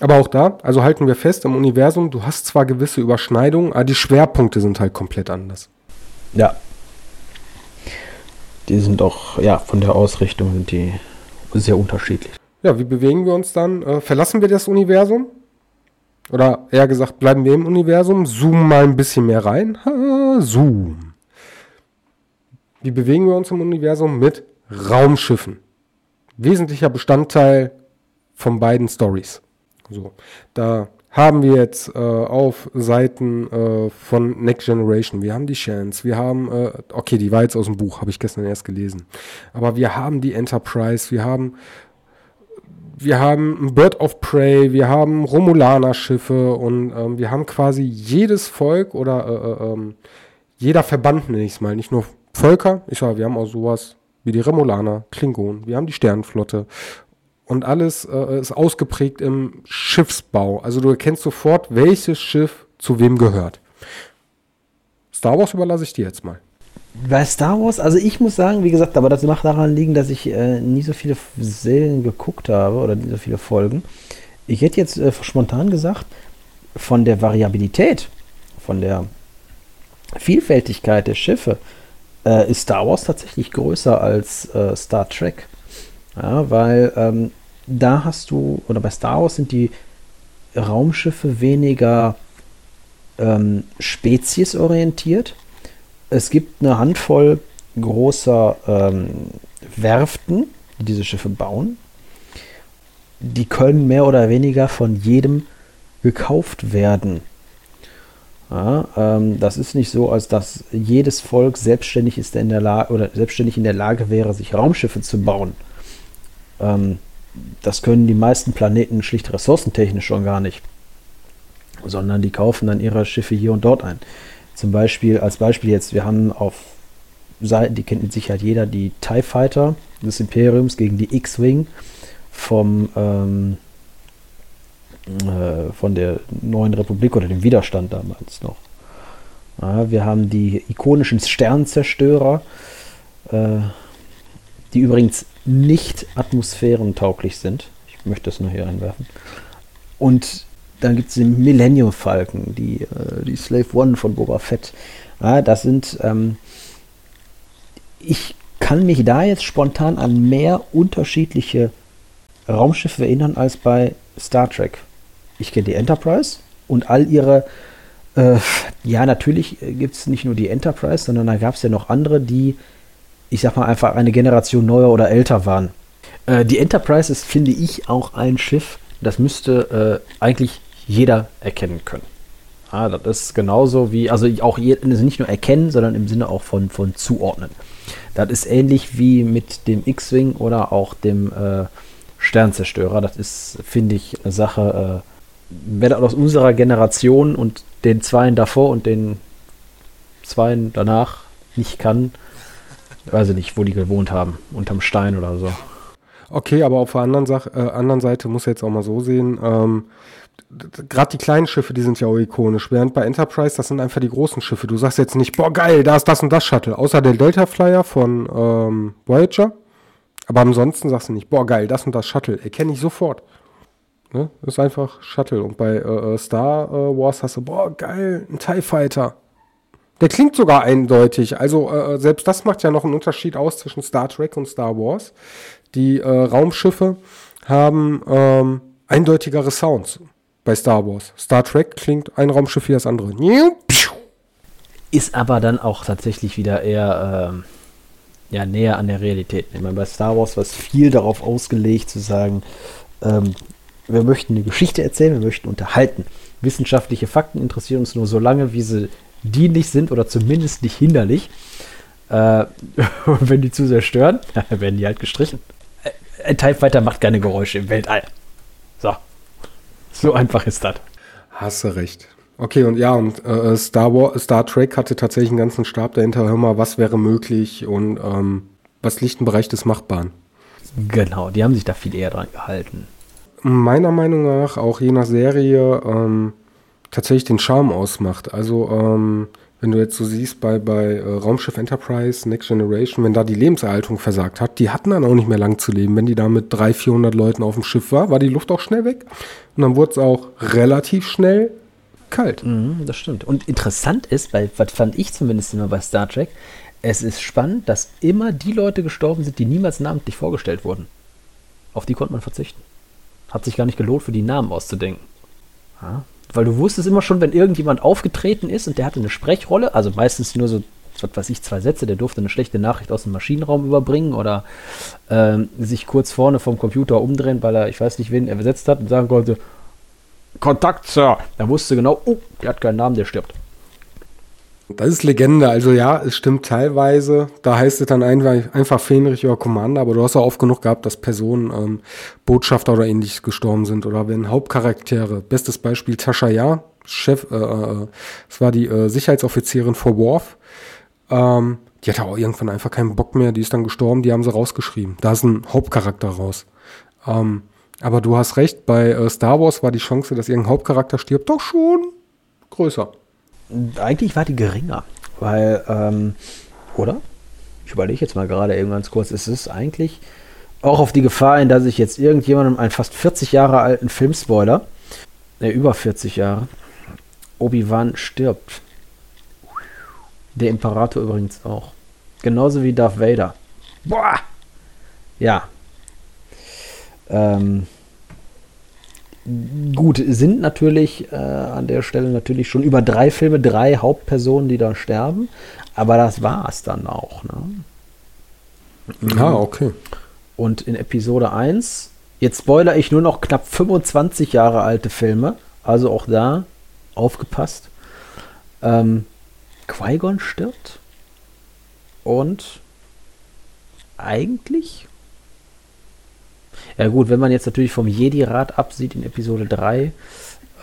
Aber auch da, also halten wir fest, im Universum, du hast zwar gewisse Überschneidungen, aber die Schwerpunkte sind halt komplett anders. Ja. Die sind auch, ja, von der Ausrichtung sind die sehr unterschiedlich. Ja, wie bewegen wir uns dann? Äh, verlassen wir das Universum? Oder eher gesagt, bleiben wir im Universum? Zoomen mal ein bisschen mehr rein. Ha, zoom. Wie bewegen wir uns im Universum? Mit Raumschiffen. Wesentlicher Bestandteil von beiden Stories. So, da haben wir jetzt äh, auf Seiten äh, von Next Generation, wir haben die Chance, wir haben, äh, okay, die war jetzt aus dem Buch, habe ich gestern erst gelesen, aber wir haben die Enterprise, wir haben wir haben Bird of Prey, wir haben Romulaner-Schiffe und ähm, wir haben quasi jedes Volk oder äh, äh, ähm, jeder Verband, nenne ich es mal, nicht nur Völker. Ich sage, wir haben auch sowas wie die Remolaner, Klingonen, wir haben die Sternenflotte. Und alles äh, ist ausgeprägt im Schiffsbau. Also du erkennst sofort, welches Schiff zu wem gehört. Star Wars überlasse ich dir jetzt mal. Bei Star Wars, also ich muss sagen, wie gesagt, aber das macht daran liegen, dass ich äh, nie so viele Serien geguckt habe oder nie so viele Folgen. Ich hätte jetzt äh, spontan gesagt, von der Variabilität, von der Vielfältigkeit der Schiffe, äh, ist Star Wars tatsächlich größer als äh, Star Trek. Ja, weil ähm, da hast du, oder bei Star Wars sind die Raumschiffe weniger ähm, speziesorientiert. Es gibt eine Handvoll großer ähm, Werften, die diese Schiffe bauen. Die können mehr oder weniger von jedem gekauft werden. Ja, ähm, das ist nicht so, als dass jedes Volk selbstständig ist in der Lage oder selbstständig in der Lage wäre, sich Raumschiffe zu bauen. Ähm, das können die meisten Planeten schlicht ressourcentechnisch schon gar nicht, sondern die kaufen dann ihre Schiffe hier und dort ein. Zum Beispiel, als Beispiel jetzt, wir haben auf Seiten, die kennt mit Sicherheit jeder, die TIE Fighter des Imperiums gegen die X-Wing vom ähm, äh, von der neuen Republik oder dem Widerstand damals noch. Ja, wir haben die ikonischen Sternzerstörer, äh, die übrigens nicht atmosphärentauglich sind. Ich möchte das nur hier einwerfen. Und dann gibt es den Millennium Falcon, die, äh, die Slave One von Boba Fett. Ja, das sind, ähm, ich kann mich da jetzt spontan an mehr unterschiedliche Raumschiffe erinnern als bei Star Trek ich kenne die Enterprise und all ihre, äh, ja, natürlich gibt es nicht nur die Enterprise, sondern da gab es ja noch andere, die, ich sag mal, einfach eine Generation neuer oder älter waren. Äh, die Enterprise ist, finde ich, auch ein Schiff, das müsste äh, eigentlich jeder erkennen können. Ja, das ist genauso wie, also auch also nicht nur erkennen, sondern im Sinne auch von, von zuordnen. Das ist ähnlich wie mit dem X-Wing oder auch dem äh, Sternzerstörer. Das ist, finde ich, eine Sache, äh, wer aus unserer Generation und den Zweien davor und den Zweien danach nicht kann, weiß ich nicht, wo die gewohnt haben, unterm Stein oder so. Okay, aber auf der anderen, Sach äh, anderen Seite muss jetzt auch mal so sehen, ähm, gerade die kleinen Schiffe, die sind ja auch ikonisch, während bei Enterprise, das sind einfach die großen Schiffe. Du sagst jetzt nicht, boah geil, da ist das und das Shuttle, außer der Delta Flyer von ähm, Voyager. Aber ansonsten sagst du nicht, boah geil, das und das Shuttle, erkenne ich sofort. Ne? Ist einfach Shuttle. Und bei äh, äh, Star äh, Wars hast du, boah, geil, ein TIE Fighter. Der klingt sogar eindeutig. Also äh, äh, selbst das macht ja noch einen Unterschied aus zwischen Star Trek und Star Wars. Die äh, Raumschiffe haben ähm, eindeutigere Sounds bei Star Wars. Star Trek klingt ein Raumschiff wie das andere. Ist aber dann auch tatsächlich wieder eher ähm, ja, näher an der Realität. Ich meine, bei Star Wars war es viel darauf ausgelegt zu sagen, ähm, wir möchten eine Geschichte erzählen, wir möchten unterhalten. Wissenschaftliche Fakten interessieren uns nur so lange, wie sie dienlich sind oder zumindest nicht hinderlich. Äh, wenn die zu sehr stören, werden die halt gestrichen. Ein TIE Fighter macht keine Geräusche im Weltall. So. So einfach ist das. Hast du recht. Okay, und ja, und äh, Star, War, Star Trek hatte tatsächlich einen ganzen Stab dahinter. Hör mal, was wäre möglich und ähm, was liegt im Bereich des Machbaren. Genau, die haben sich da viel eher dran gehalten meiner Meinung nach auch je nach Serie ähm, tatsächlich den Charme ausmacht. Also ähm, wenn du jetzt so siehst bei, bei äh, Raumschiff Enterprise, Next Generation, wenn da die Lebenserhaltung versagt hat, die hatten dann auch nicht mehr lang zu leben. Wenn die da mit 300, 400 Leuten auf dem Schiff war, war die Luft auch schnell weg. Und dann wurde es auch relativ schnell kalt. Mhm, das stimmt. Und interessant ist, weil, was fand ich zumindest immer bei Star Trek, es ist spannend, dass immer die Leute gestorben sind, die niemals namentlich vorgestellt wurden. Auf die konnte man verzichten. Hat sich gar nicht gelohnt, für die Namen auszudenken. Ja? Weil du wusstest immer schon, wenn irgendjemand aufgetreten ist und der hatte eine Sprechrolle, also meistens nur so, was weiß ich, zwei Sätze, der durfte eine schlechte Nachricht aus dem Maschinenraum überbringen oder ähm, sich kurz vorne vom Computer umdrehen, weil er, ich weiß nicht, wen er besetzt hat und sagen konnte, Kontakt, Sir. Da wusste genau, oh, der hat keinen Namen, der stirbt. Das ist Legende. Also ja, es stimmt teilweise. Da heißt es dann einfach, einfach Fähnrich oder Commander, aber du hast auch oft genug gehabt, dass Personen, ähm, Botschafter oder ähnliches gestorben sind. Oder wenn Hauptcharaktere, bestes Beispiel Tascha Ja, Chef, äh, äh, es war die äh, Sicherheitsoffizierin vor Worf. Ähm, die hatte auch irgendwann einfach keinen Bock mehr, die ist dann gestorben, die haben sie rausgeschrieben. Da ist ein Hauptcharakter raus. Ähm, aber du hast recht, bei äh, Star Wars war die Chance, dass irgendein Hauptcharakter stirbt, doch schon größer eigentlich war die geringer, weil, ähm, oder? Ich überlege jetzt mal gerade eben ganz kurz, ist es eigentlich auch auf die Gefahr hin, dass ich jetzt irgendjemandem einen fast 40 Jahre alten Filmspoiler, der über 40 Jahre, Obi-Wan stirbt. Der Imperator übrigens auch. Genauso wie Darth Vader. Boah! Ja. Ähm, gut, sind natürlich äh, an der Stelle natürlich schon über drei Filme drei Hauptpersonen, die da sterben. Aber das war es dann auch. Ne? Ah, okay. Und in Episode 1, jetzt spoiler ich nur noch knapp 25 Jahre alte Filme, also auch da aufgepasst. Ähm, Qui-Gon stirbt und eigentlich ja gut, wenn man jetzt natürlich vom Jedi-Rat absieht in Episode 3,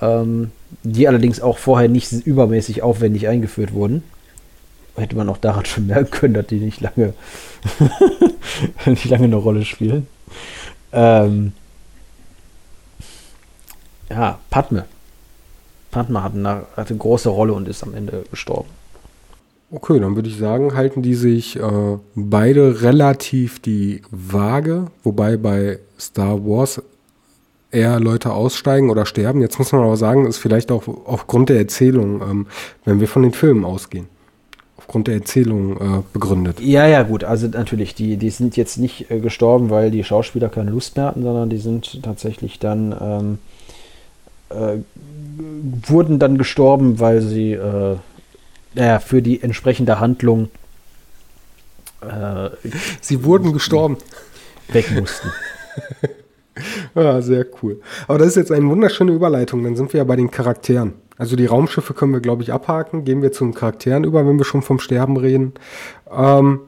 ähm, die allerdings auch vorher nicht übermäßig aufwendig eingeführt wurden, hätte man auch daran schon merken können, dass die nicht lange, nicht lange eine Rolle spielen. Ähm, ja, Padme. Padme hat eine, hat eine große Rolle und ist am Ende gestorben. Okay, dann würde ich sagen, halten die sich äh, beide relativ die Waage, wobei bei Star Wars eher Leute aussteigen oder sterben. Jetzt muss man aber sagen, ist vielleicht auch aufgrund der Erzählung, ähm, wenn wir von den Filmen ausgehen, aufgrund der Erzählung äh, begründet. Ja, ja, gut. Also natürlich, die, die sind jetzt nicht äh, gestorben, weil die Schauspieler keine Lust mehr hatten, sondern die sind tatsächlich dann ähm, äh, wurden dann gestorben, weil sie äh, für die entsprechende Handlung äh, sie wurden gestorben. Weg mussten. ja, sehr cool. Aber das ist jetzt eine wunderschöne Überleitung. Dann sind wir ja bei den Charakteren. Also die Raumschiffe können wir, glaube ich, abhaken. Gehen wir zu den Charakteren über, wenn wir schon vom Sterben reden. Ähm,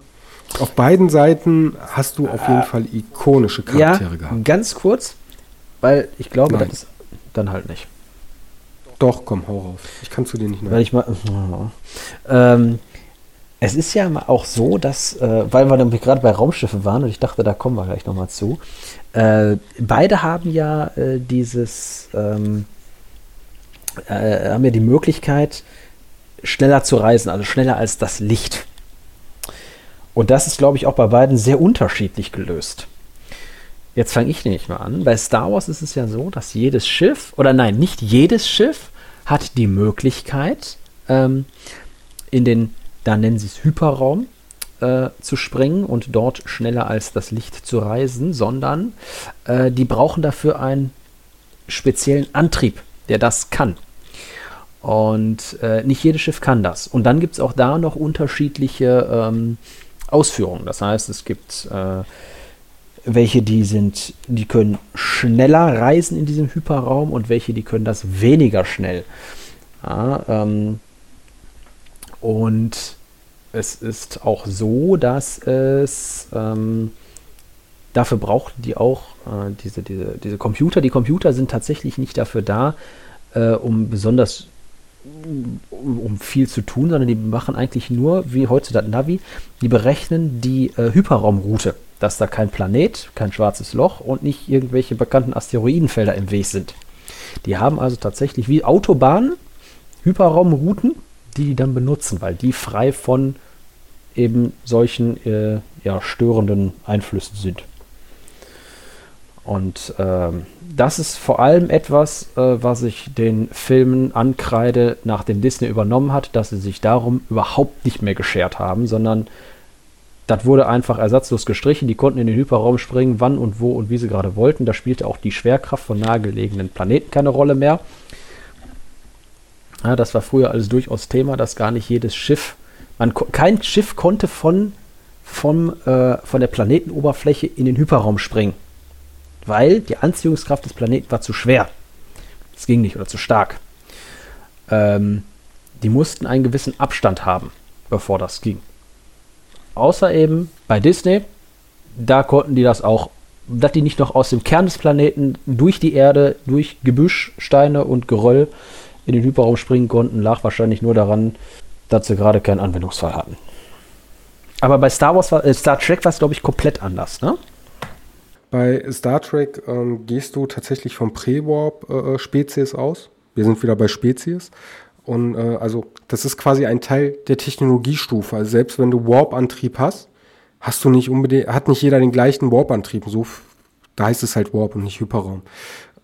auf beiden Seiten hast du auf jeden Fall ikonische Charaktere ja, gehabt. Ganz kurz, weil ich glaube, Nein. das ist dann halt nicht. Doch, komm, hau raus. Ich kann zu dir nicht mehr. Weil ich mal. Ähm, es ist ja auch so, dass, äh, weil wir dann gerade bei Raumschiffen waren und ich dachte, da kommen wir gleich nochmal zu. Äh, beide haben ja äh, dieses, ähm, äh, haben ja die Möglichkeit, schneller zu reisen, also schneller als das Licht. Und das ist, glaube ich, auch bei beiden sehr unterschiedlich gelöst. Jetzt fange ich nämlich mal an. Bei Star Wars ist es ja so, dass jedes Schiff, oder nein, nicht jedes Schiff hat die Möglichkeit, ähm, in den, da nennen sie es Hyperraum, äh, zu springen und dort schneller als das Licht zu reisen, sondern äh, die brauchen dafür einen speziellen Antrieb, der das kann. Und äh, nicht jedes Schiff kann das. Und dann gibt es auch da noch unterschiedliche ähm, Ausführungen. Das heißt, es gibt äh, welche, die sind, die können schneller reisen in diesem Hyperraum und welche, die können das weniger schnell. Ja, ähm, und es ist auch so, dass es ähm, dafür braucht die auch äh, diese, diese, diese Computer. Die Computer sind tatsächlich nicht dafür da, äh, um besonders um viel zu tun, sondern die machen eigentlich nur, wie heute das Navi, die berechnen die äh, Hyperraumroute dass da kein Planet, kein schwarzes Loch und nicht irgendwelche bekannten Asteroidenfelder im Weg sind. Die haben also tatsächlich wie Autobahnen Hyperraumrouten, die die dann benutzen, weil die frei von eben solchen äh, ja, störenden Einflüssen sind. Und ähm, das ist vor allem etwas, äh, was ich den Filmen ankreide, nachdem Disney übernommen hat, dass sie sich darum überhaupt nicht mehr geschert haben, sondern das wurde einfach ersatzlos gestrichen. Die konnten in den Hyperraum springen, wann und wo und wie sie gerade wollten. Da spielte auch die Schwerkraft von nahegelegenen Planeten keine Rolle mehr. Ja, das war früher alles durchaus Thema, dass gar nicht jedes Schiff, man, kein Schiff konnte von, vom, äh, von der Planetenoberfläche in den Hyperraum springen. Weil die Anziehungskraft des Planeten war zu schwer. Es ging nicht oder zu stark. Ähm, die mussten einen gewissen Abstand haben, bevor das ging. Außer eben bei Disney, da konnten die das auch, dass die nicht noch aus dem Kern des Planeten durch die Erde, durch Gebüsch, Steine und Geröll in den Hyperraum springen konnten, lag wahrscheinlich nur daran, dass sie gerade keinen Anwendungsfall hatten. Aber bei Star Wars, äh, Star Trek war es, glaube ich, komplett anders, ne? Bei Star Trek ähm, gehst du tatsächlich vom Pre-Warp-Spezies äh, aus. Wir sind wieder bei Spezies. Und äh, also das ist quasi ein Teil der Technologiestufe. Also selbst wenn du Warp-Antrieb hast, hast du nicht unbedingt, hat nicht jeder den gleichen Warp-Antrieb. So, da heißt es halt Warp und nicht Hyperraum.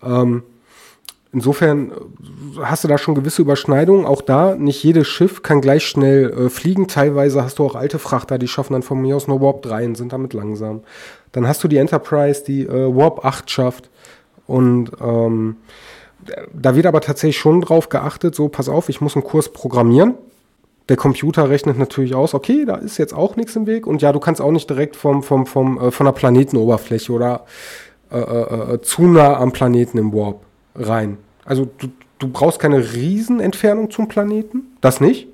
Ähm, insofern äh, hast du da schon gewisse Überschneidungen. Auch da, nicht jedes Schiff kann gleich schnell äh, fliegen. Teilweise hast du auch alte Frachter, die schaffen dann von mir aus nur Warp 3 und sind damit langsam. Dann hast du die Enterprise, die äh, Warp 8 schafft. Und ähm, da wird aber tatsächlich schon drauf geachtet, so pass auf, ich muss einen Kurs programmieren. Der Computer rechnet natürlich aus, okay, da ist jetzt auch nichts im Weg. Und ja, du kannst auch nicht direkt vom, vom, vom, äh, von der Planetenoberfläche oder äh, äh, äh zu nah am Planeten im Warp rein. Also du, du brauchst keine Riesenentfernung zum Planeten, das nicht.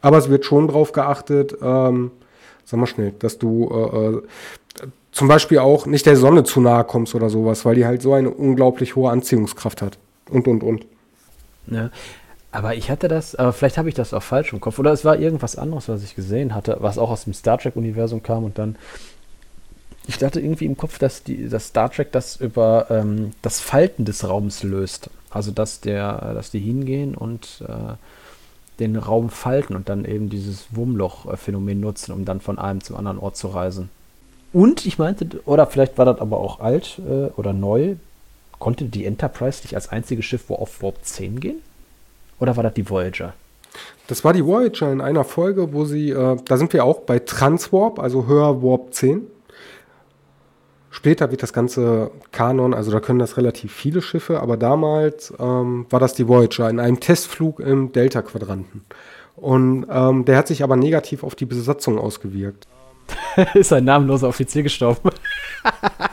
Aber es wird schon darauf geachtet, ähm, sag mal schnell, dass du äh, äh, zum Beispiel auch nicht der Sonne zu nahe kommst oder sowas, weil die halt so eine unglaublich hohe Anziehungskraft hat. Und, und, und. Ja. Aber ich hatte das, aber vielleicht habe ich das auch falsch im Kopf. Oder es war irgendwas anderes, was ich gesehen hatte, was auch aus dem Star Trek-Universum kam und dann. Ich dachte irgendwie im Kopf, dass, die, dass Star Trek das über ähm, das Falten des Raums löst. Also dass der, dass die hingehen und äh, den Raum falten und dann eben dieses Wurmloch-Phänomen nutzen, um dann von einem zum anderen Ort zu reisen. Und ich meinte, oder vielleicht war das aber auch alt äh, oder neu, konnte die Enterprise nicht als einziges Schiff wo auf Warp 10 gehen? Oder war das die Voyager? Das war die Voyager in einer Folge, wo sie, äh, da sind wir auch bei Transwarp, also höher Warp 10. Später wird das Ganze Kanon, also da können das relativ viele Schiffe, aber damals ähm, war das die Voyager in einem Testflug im Delta-Quadranten. Und ähm, der hat sich aber negativ auf die Besatzung ausgewirkt. ist ein namenloser Offizier gestorben.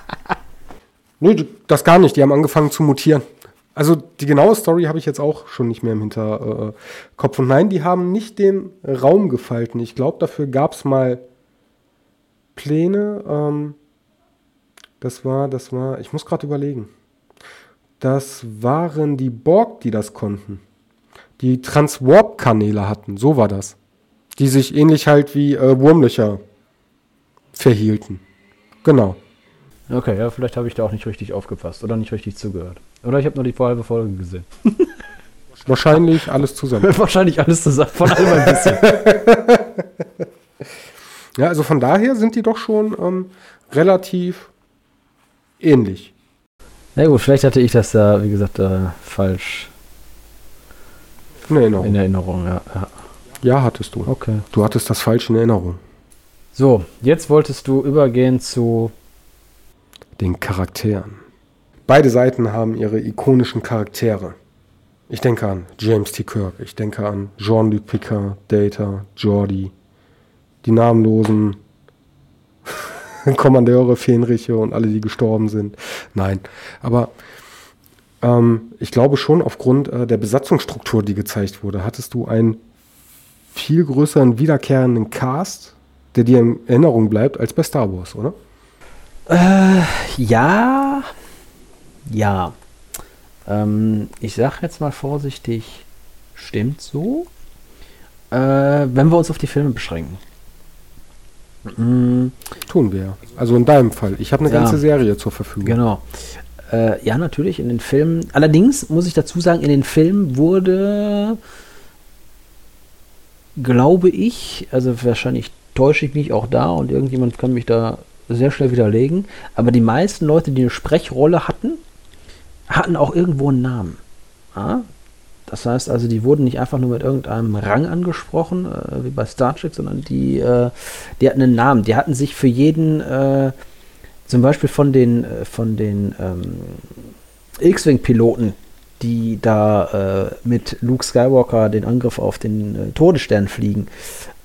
nee, das gar nicht. Die haben angefangen zu mutieren. Also die genaue Story habe ich jetzt auch schon nicht mehr im Hinterkopf. Und nein, die haben nicht den Raum gefalten. Ich glaube, dafür gab es mal Pläne. Ähm, das war, das war, ich muss gerade überlegen. Das waren die Borg, die das konnten. Die Transwarp-Kanäle hatten, so war das. Die sich ähnlich halt wie äh, Wurmlöcher verhielten. Genau. Okay, ja, vielleicht habe ich da auch nicht richtig aufgepasst oder nicht richtig zugehört. Oder ich habe nur die halbe Folge gesehen. Wahrscheinlich alles zusammen. Wahrscheinlich alles zusammen, von allem ein bisschen. ja, also von daher sind die doch schon ähm, relativ ähnlich. Na gut, vielleicht hatte ich das da, wie gesagt, äh, falsch in Erinnerung. In Erinnerung, ja, ja. Ja, hattest du. Okay. Du hattest das falsch in Erinnerung. So, jetzt wolltest du übergehen zu den Charakteren. Beide Seiten haben ihre ikonischen Charaktere. Ich denke an James T. Kirk, ich denke an Jean-Luc Picard, Data, Jordi, die namenlosen Kommandeure, Fähnriche und alle, die gestorben sind. Nein, aber ähm, ich glaube schon aufgrund äh, der Besatzungsstruktur, die gezeigt wurde, hattest du einen viel größeren wiederkehrenden Cast, der dir in Erinnerung bleibt, als bei Star Wars, oder? Äh, ja, ja. Ähm, ich sag jetzt mal vorsichtig, stimmt so. Äh, wenn wir uns auf die Filme beschränken. Mhm. Tun wir. Also in deinem Fall. Ich habe eine ja, ganze Serie zur Verfügung. Genau. Äh, ja, natürlich in den Filmen. Allerdings muss ich dazu sagen, in den Filmen wurde, glaube ich, also wahrscheinlich täusche ich mich auch da und irgendjemand kann mich da sehr schnell widerlegen, aber die meisten Leute, die eine Sprechrolle hatten, hatten auch irgendwo einen Namen. Ja? Das heißt also, die wurden nicht einfach nur mit irgendeinem Rang angesprochen, äh, wie bei Star Trek, sondern die, äh, die hatten einen Namen. Die hatten sich für jeden, äh, zum Beispiel von den, äh, von den ähm, X-Wing-Piloten, die da äh, mit Luke Skywalker den Angriff auf den äh, Todesstern fliegen,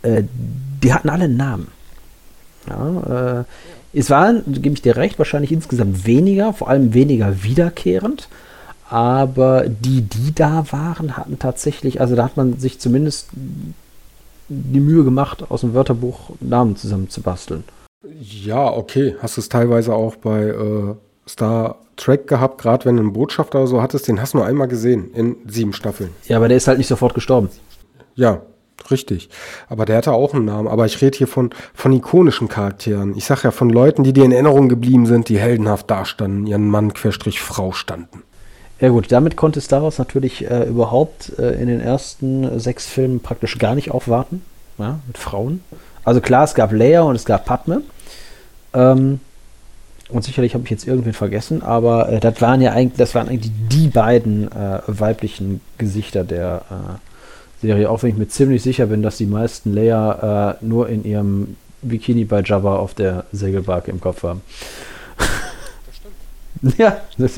die hatten alle einen Namen. Ja, es waren, gebe ich dir recht, wahrscheinlich insgesamt weniger, vor allem weniger wiederkehrend aber die, die da waren, hatten tatsächlich, also da hat man sich zumindest die Mühe gemacht, aus dem Wörterbuch Namen zusammenzubasteln. Ja, okay. Hast du es teilweise auch bei äh, Star Trek gehabt, gerade wenn du einen Botschafter oder so hattest, den hast du nur einmal gesehen in sieben Staffeln. Ja, aber der ist halt nicht sofort gestorben. Ja, richtig. Aber der hatte auch einen Namen. Aber ich rede hier von, von ikonischen Charakteren. Ich sage ja von Leuten, die dir in Erinnerung geblieben sind, die heldenhaft dastanden, ihren Mann querstrich Frau standen. Ja gut, damit konnte Star Wars natürlich äh, überhaupt äh, in den ersten sechs Filmen praktisch gar nicht aufwarten, ja, mit Frauen. Also klar, es gab Leia und es gab Padme. Ähm, Und sicherlich habe ich jetzt irgendwen vergessen, aber äh, das waren ja eigentlich, das waren eigentlich die beiden äh, weiblichen Gesichter der äh, Serie, auch wenn ich mir ziemlich sicher bin, dass die meisten Leia äh, nur in ihrem Bikini bei Jabba auf der Segelbarke im Kopf haben. Das stimmt. ja, das,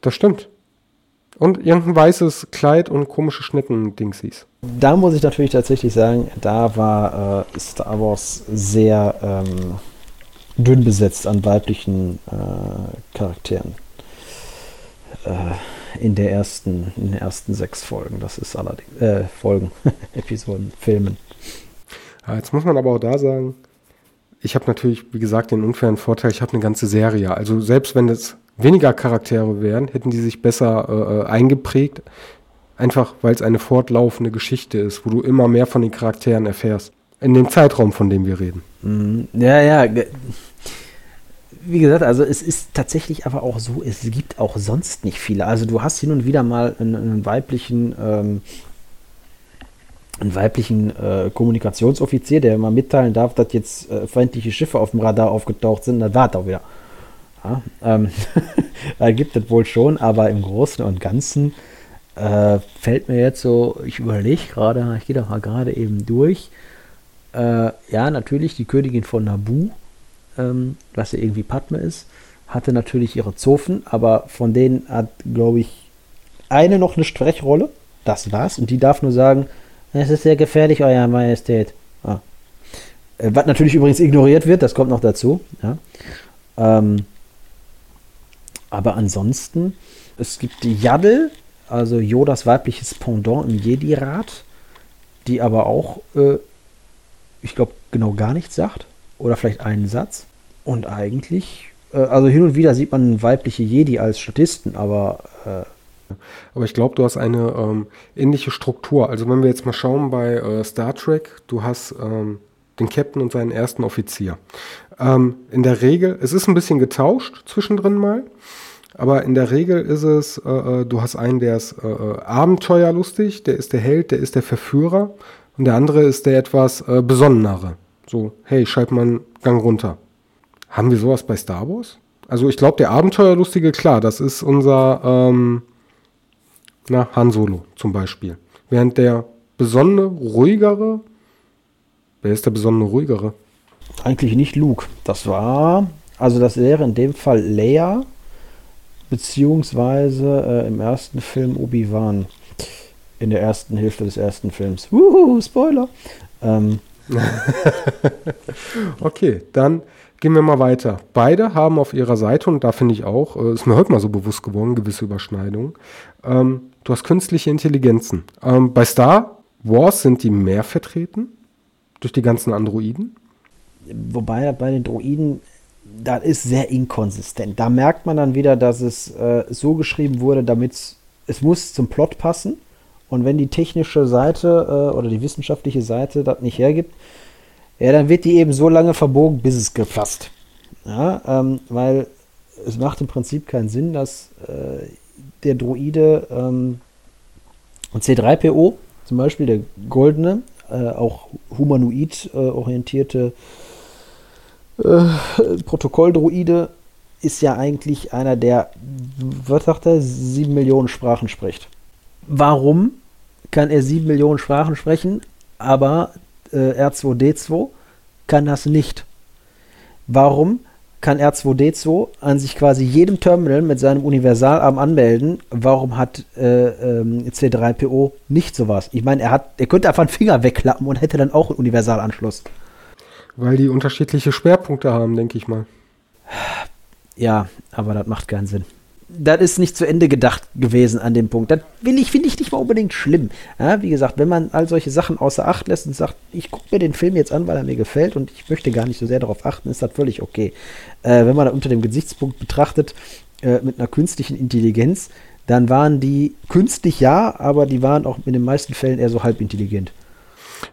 Das stimmt. Und irgendein weißes Kleid und komische Schnecken-Dingsies. da muss ich natürlich tatsächlich sagen, da war äh, Star Wars sehr ähm, dünn besetzt an weiblichen äh, Charakteren. Äh, in der ersten, in den ersten sechs Folgen. Das ist allerdings äh, Folgen, Episoden, Filmen. Ja, jetzt muss man aber auch da sagen, ich habe natürlich, wie gesagt, den unfairen Vorteil, ich habe eine ganze Serie. Also selbst wenn es weniger Charaktere wären, hätten die sich besser äh, äh, eingeprägt. Einfach weil es eine fortlaufende Geschichte ist, wo du immer mehr von den Charakteren erfährst. In dem Zeitraum, von dem wir reden. Mhm. Ja, ja. Wie gesagt, also es ist tatsächlich aber auch so, es gibt auch sonst nicht viele. Also du hast hin und wieder mal einen, einen weiblichen, ähm, einen weiblichen äh, Kommunikationsoffizier, der mal mitteilen darf, dass jetzt äh, feindliche Schiffe auf dem Radar aufgetaucht sind, dann war auch wieder. Ja, ähm, da gibt es wohl schon, aber im Großen und Ganzen äh, fällt mir jetzt so, ich überlege gerade, ich gehe da mal gerade eben durch. Äh, ja, natürlich die Königin von Nabu, ähm, was ja irgendwie Padme ist, hatte natürlich ihre Zofen, aber von denen hat, glaube ich, eine noch eine Sprechrolle. Das war's. Und die darf nur sagen, es ist sehr gefährlich, Euer Majestät. Ah. Äh, was natürlich übrigens ignoriert wird, das kommt noch dazu. Ja. Ähm, aber ansonsten, es gibt die Yaddle, also Yodas weibliches Pendant im Jedi-Rat, die aber auch, äh, ich glaube, genau gar nichts sagt. Oder vielleicht einen Satz. Und eigentlich, äh, also hin und wieder sieht man weibliche Jedi als Statisten, aber äh, Aber ich glaube, du hast eine ähm, ähnliche Struktur. Also wenn wir jetzt mal schauen bei äh, Star Trek, du hast ähm, den Captain und seinen ersten Offizier. Ähm, in der Regel, es ist ein bisschen getauscht zwischendrin mal, aber in der Regel ist es, äh, äh, du hast einen, der ist äh, äh, abenteuerlustig, der ist der Held, der ist der Verführer und der andere ist der etwas äh, besonnenere. So, hey, schalt mal einen Gang runter. Haben wir sowas bei Star Wars? Also ich glaube, der Abenteuerlustige, klar, das ist unser... Ähm, na, Han Solo zum Beispiel. Während der besonnene, ruhigere, wer ist der besonnene, ruhigere? eigentlich nicht Luke. Das war, also das wäre in dem Fall Leia, beziehungsweise äh, im ersten Film Obi-Wan. In der ersten Hälfte des ersten Films. Wuhu, Spoiler. Ähm, Okay, dann gehen wir mal weiter. Beide haben auf ihrer Seite, und da finde ich auch, äh, ist mir heute mal so bewusst geworden, gewisse Überschneidungen, ähm, du hast künstliche Intelligenzen. Ähm, bei Star Wars sind die mehr vertreten durch die ganzen Androiden. Wobei bei den Droiden, das ist sehr inkonsistent. Da merkt man dann wieder, dass es äh, so geschrieben wurde, damit es muss zum Plot passen. Und wenn die technische Seite äh, oder die wissenschaftliche Seite das nicht hergibt, ja, dann wird die eben so lange verbogen, bis es gepasst. Ja, ähm, weil es macht im Prinzip keinen Sinn, dass äh, der Droide ähm, C3PO, zum Beispiel der goldene, äh, auch humanoid orientierte äh, Protokolldroide, ist ja eigentlich einer, der, was sagt er, sieben Millionen Sprachen spricht. Warum kann er sieben Millionen Sprachen sprechen, aber äh, R2D2 kann das nicht? Warum kann R2D2 an sich quasi jedem Terminal mit seinem Universalarm anmelden? Warum hat äh, ähm, C3PO nicht sowas? Ich meine, er hat, er könnte einfach einen Finger wegklappen und hätte dann auch einen Universalanschluss. Weil die unterschiedliche Schwerpunkte haben, denke ich mal. Ja, aber das macht keinen Sinn. Das ist nicht zu Ende gedacht gewesen an dem Punkt. Das will ich, finde ich nicht mal unbedingt schlimm. Ja, wie gesagt, wenn man all solche Sachen außer Acht lässt und sagt, ich gucke mir den Film jetzt an, weil er mir gefällt und ich möchte gar nicht so sehr darauf achten, ist das völlig okay. Äh, wenn man das unter dem Gesichtspunkt betrachtet, äh, mit einer künstlichen Intelligenz, dann waren die künstlich ja, aber die waren auch in den meisten Fällen eher so halbintelligent.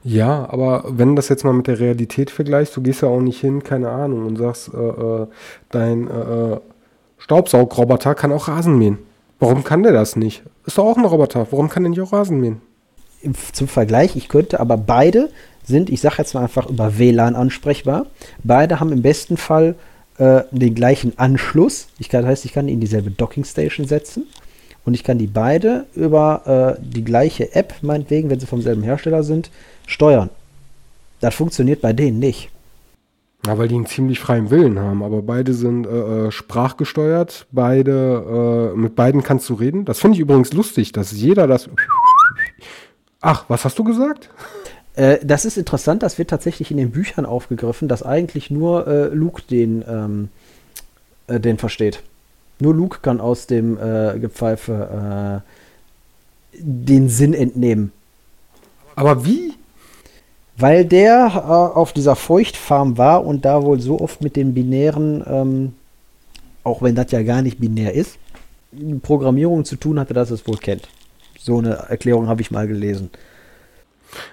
Ja, aber wenn das jetzt mal mit der Realität vergleichst, du gehst ja auch nicht hin, keine Ahnung, und sagst, äh, äh, dein äh, äh, Staubsaugroboter kann auch Rasen mähen. Warum kann der das nicht? Ist doch auch ein Roboter. Warum kann der nicht auch Rasen mähen? Zum Vergleich, ich könnte, aber beide sind, ich sage jetzt mal einfach über WLAN ansprechbar. Beide haben im besten Fall äh, den gleichen Anschluss. Ich kann, das heißt, ich kann die in dieselbe Docking Station setzen und ich kann die beide über äh, die gleiche App, meinetwegen, wenn sie vom selben Hersteller sind, steuern. Das funktioniert bei denen nicht. Ja, weil die einen ziemlich freien Willen haben, aber beide sind äh, äh sprachgesteuert, beide, äh, mit beiden kannst du reden. Das finde ich übrigens lustig, dass jeder das. Ach, was hast du gesagt? Äh, das ist interessant, das wird tatsächlich in den Büchern aufgegriffen, dass eigentlich nur äh, Luke den, ähm, äh, den versteht. Nur Luke kann aus dem äh, Gepfeife äh, den Sinn entnehmen. Aber wie? Weil der äh, auf dieser Feuchtfarm war und da wohl so oft mit den binären, ähm, auch wenn das ja gar nicht binär ist, Programmierung zu tun hatte, dass es wohl kennt. So eine Erklärung habe ich mal gelesen.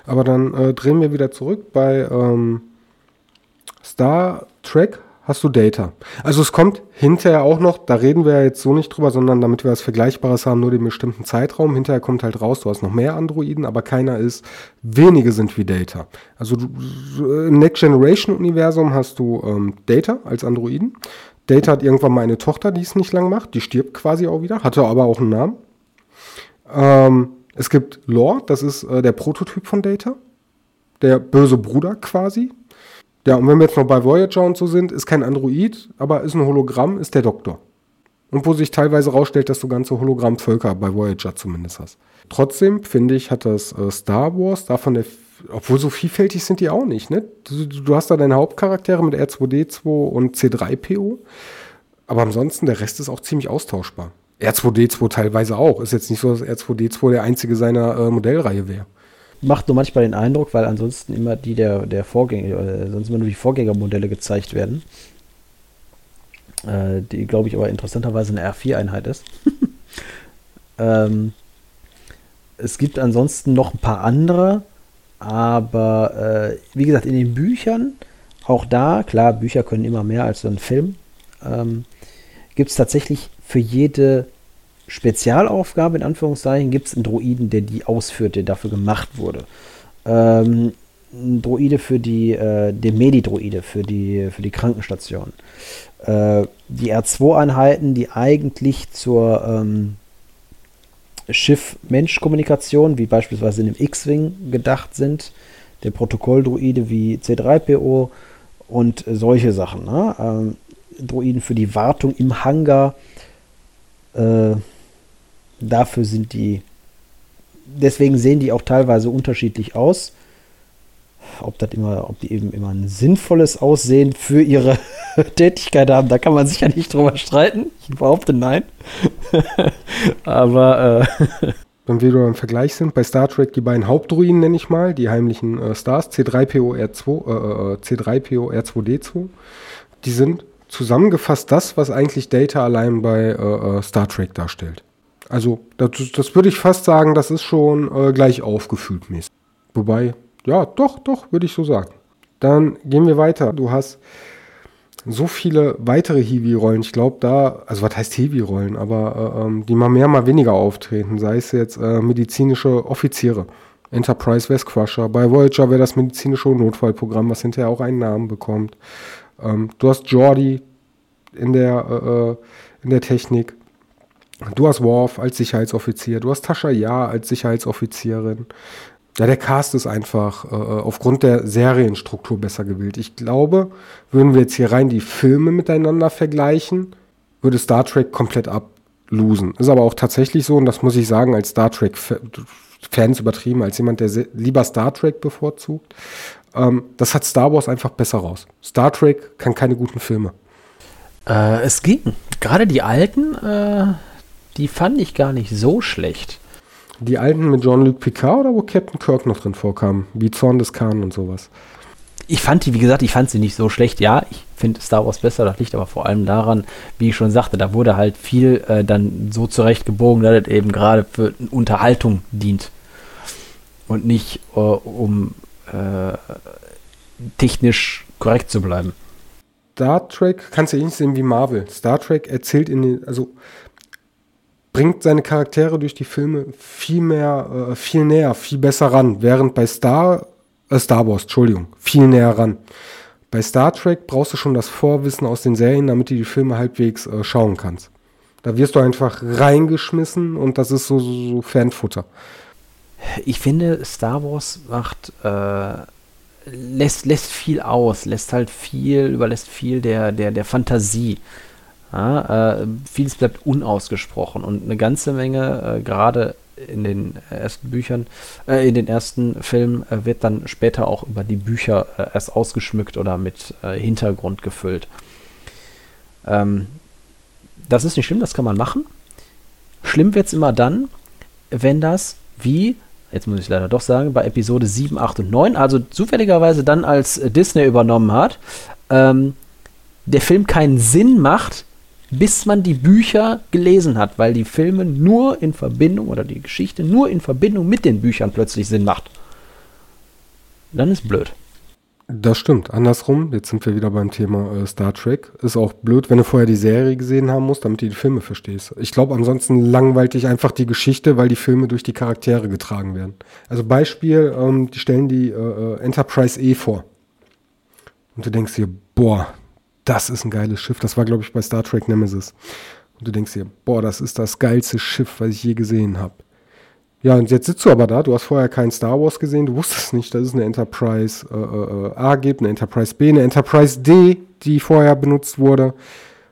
Aber dann äh, drehen wir wieder zurück bei ähm, Star Trek hast du Data. Also es kommt hinterher auch noch, da reden wir jetzt so nicht drüber, sondern damit wir was Vergleichbares haben, nur den bestimmten Zeitraum. Hinterher kommt halt raus, du hast noch mehr Androiden, aber keiner ist, wenige sind wie Data. Also im Next Generation Universum hast du ähm, Data als Androiden. Data hat irgendwann mal eine Tochter, die es nicht lang macht, die stirbt quasi auch wieder, hatte aber auch einen Namen. Ähm, es gibt Lore, das ist äh, der Prototyp von Data. Der böse Bruder quasi. Ja, und wenn wir jetzt noch bei Voyager und so sind, ist kein Android, aber ist ein Hologramm, ist der Doktor. Und wo sich teilweise rausstellt, dass du ganze Hologrammvölker bei Voyager zumindest hast. Trotzdem, finde ich, hat das äh, Star Wars davon der, obwohl so vielfältig sind die auch nicht, ne? Du, du hast da deine Hauptcharaktere mit R2D2 und C3PO. Aber ansonsten, der Rest ist auch ziemlich austauschbar. R2D2 teilweise auch. Ist jetzt nicht so, dass R2D2 der einzige seiner äh, Modellreihe wäre. Macht nur manchmal den Eindruck, weil ansonsten immer die der, der Vorgänger, äh, sonst immer nur die Vorgängermodelle gezeigt werden. Äh, die, glaube ich, aber interessanterweise eine R4-Einheit ist. ähm, es gibt ansonsten noch ein paar andere, aber äh, wie gesagt, in den Büchern, auch da, klar, Bücher können immer mehr als so ein Film, ähm, gibt es tatsächlich für jede Spezialaufgabe, in Anführungszeichen, gibt es einen Droiden, der die ausführt, der dafür gemacht wurde. Ähm, ein Droide für die, äh, der Medi-Droide für die, für die Krankenstation. Äh, die R2-Einheiten, die eigentlich zur ähm, Schiff-Mensch-Kommunikation, wie beispielsweise in dem X-Wing gedacht sind, der Protokolldroide wie C3PO und solche Sachen. Ne? Ähm, Droiden für die Wartung im Hangar, äh, dafür sind die, deswegen sehen die auch teilweise unterschiedlich aus. Ob das immer, ob die eben immer ein sinnvolles Aussehen für ihre Tätigkeit haben, da kann man sich ja nicht drüber streiten. Ich behaupte nein. Aber äh, wenn wir im Vergleich sind, bei Star Trek die beiden Hauptdruiden nenne ich mal, die heimlichen äh, Stars, C3PO R2, äh, C3PO R2D2, die sind zusammengefasst das, was eigentlich Data allein bei äh, äh, Star Trek darstellt. Also, das, das würde ich fast sagen, das ist schon äh, gleich aufgefühlt mäßig. Wobei, ja, doch, doch, würde ich so sagen. Dann gehen wir weiter. Du hast so viele weitere Hiwi-Rollen. Ich glaube, da, also was heißt Hiwi-Rollen, aber äh, ähm, die mal mehr, mal weniger auftreten. Sei es jetzt äh, medizinische Offiziere. Enterprise West Crusher. Bei Voyager wäre das medizinische Notfallprogramm, was hinterher auch einen Namen bekommt. Ähm, du hast Jordi in der, äh, äh, in der Technik. Du hast Worf als Sicherheitsoffizier. Du hast Tascha Ja als Sicherheitsoffizierin. Ja, der Cast ist einfach äh, äh, aufgrund der Serienstruktur besser gewählt. Ich glaube, würden wir jetzt hier rein die Filme miteinander vergleichen, würde Star Trek komplett ablosen. Ist aber auch tatsächlich so, und das muss ich sagen, als Star Trek-Fans übertrieben, als jemand, der lieber Star Trek bevorzugt. Ähm, das hat Star Wars einfach besser raus. Star Trek kann keine guten Filme. Äh, es ging. Gerade die alten, äh, die fand ich gar nicht so schlecht. Die alten mit Jean-Luc Picard oder wo Captain Kirk noch drin vorkam? Wie Zorn des Khan und sowas. Ich fand die, wie gesagt, ich fand sie nicht so schlecht. Ja, ich finde Star Wars besser. Das liegt aber vor allem daran, wie ich schon sagte, da wurde halt viel äh, dann so zurechtgebogen, dass es eben gerade für Unterhaltung dient. Und nicht äh, um äh, technisch korrekt zu bleiben. Star Trek kannst du ähnlich sehen wie Marvel. Star Trek erzählt in den, also bringt seine Charaktere durch die Filme viel mehr, äh, viel näher, viel besser ran. Während bei Star, äh, Star Wars, Entschuldigung, viel näher ran. Bei Star Trek brauchst du schon das Vorwissen aus den Serien, damit du die Filme halbwegs äh, schauen kannst. Da wirst du einfach reingeschmissen und das ist so, so, so Fanfutter. Ich finde, Star Wars macht, äh, lässt, lässt viel aus, lässt halt viel, überlässt viel der, der, der Fantasie. Ja, äh, vieles bleibt unausgesprochen und eine ganze Menge, äh, gerade in den ersten Büchern, äh, in den ersten Filmen, äh, wird dann später auch über die Bücher äh, erst ausgeschmückt oder mit äh, Hintergrund gefüllt. Ähm, das ist nicht schlimm, das kann man machen. Schlimm wird es immer dann, wenn das wie, jetzt muss ich leider doch sagen, bei Episode 7, 8 und 9, also zufälligerweise dann als Disney übernommen hat, ähm, der Film keinen Sinn macht, bis man die Bücher gelesen hat, weil die Filme nur in Verbindung oder die Geschichte nur in Verbindung mit den Büchern plötzlich Sinn macht. Dann ist blöd. Das stimmt. Andersrum, jetzt sind wir wieder beim Thema äh, Star Trek. Ist auch blöd, wenn du vorher die Serie gesehen haben musst, damit du die Filme verstehst. Ich glaube, ansonsten langweilt dich einfach die Geschichte, weil die Filme durch die Charaktere getragen werden. Also Beispiel, ähm, die stellen die äh, äh Enterprise E vor. Und du denkst dir, boah, das ist ein geiles Schiff. Das war, glaube ich, bei Star Trek Nemesis. Und du denkst dir, boah, das ist das geilste Schiff, was ich je gesehen habe. Ja, und jetzt sitzt du aber da, du hast vorher kein Star Wars gesehen, du wusstest nicht, dass es eine Enterprise äh, äh, A gibt, eine Enterprise B, eine Enterprise D, die vorher benutzt wurde.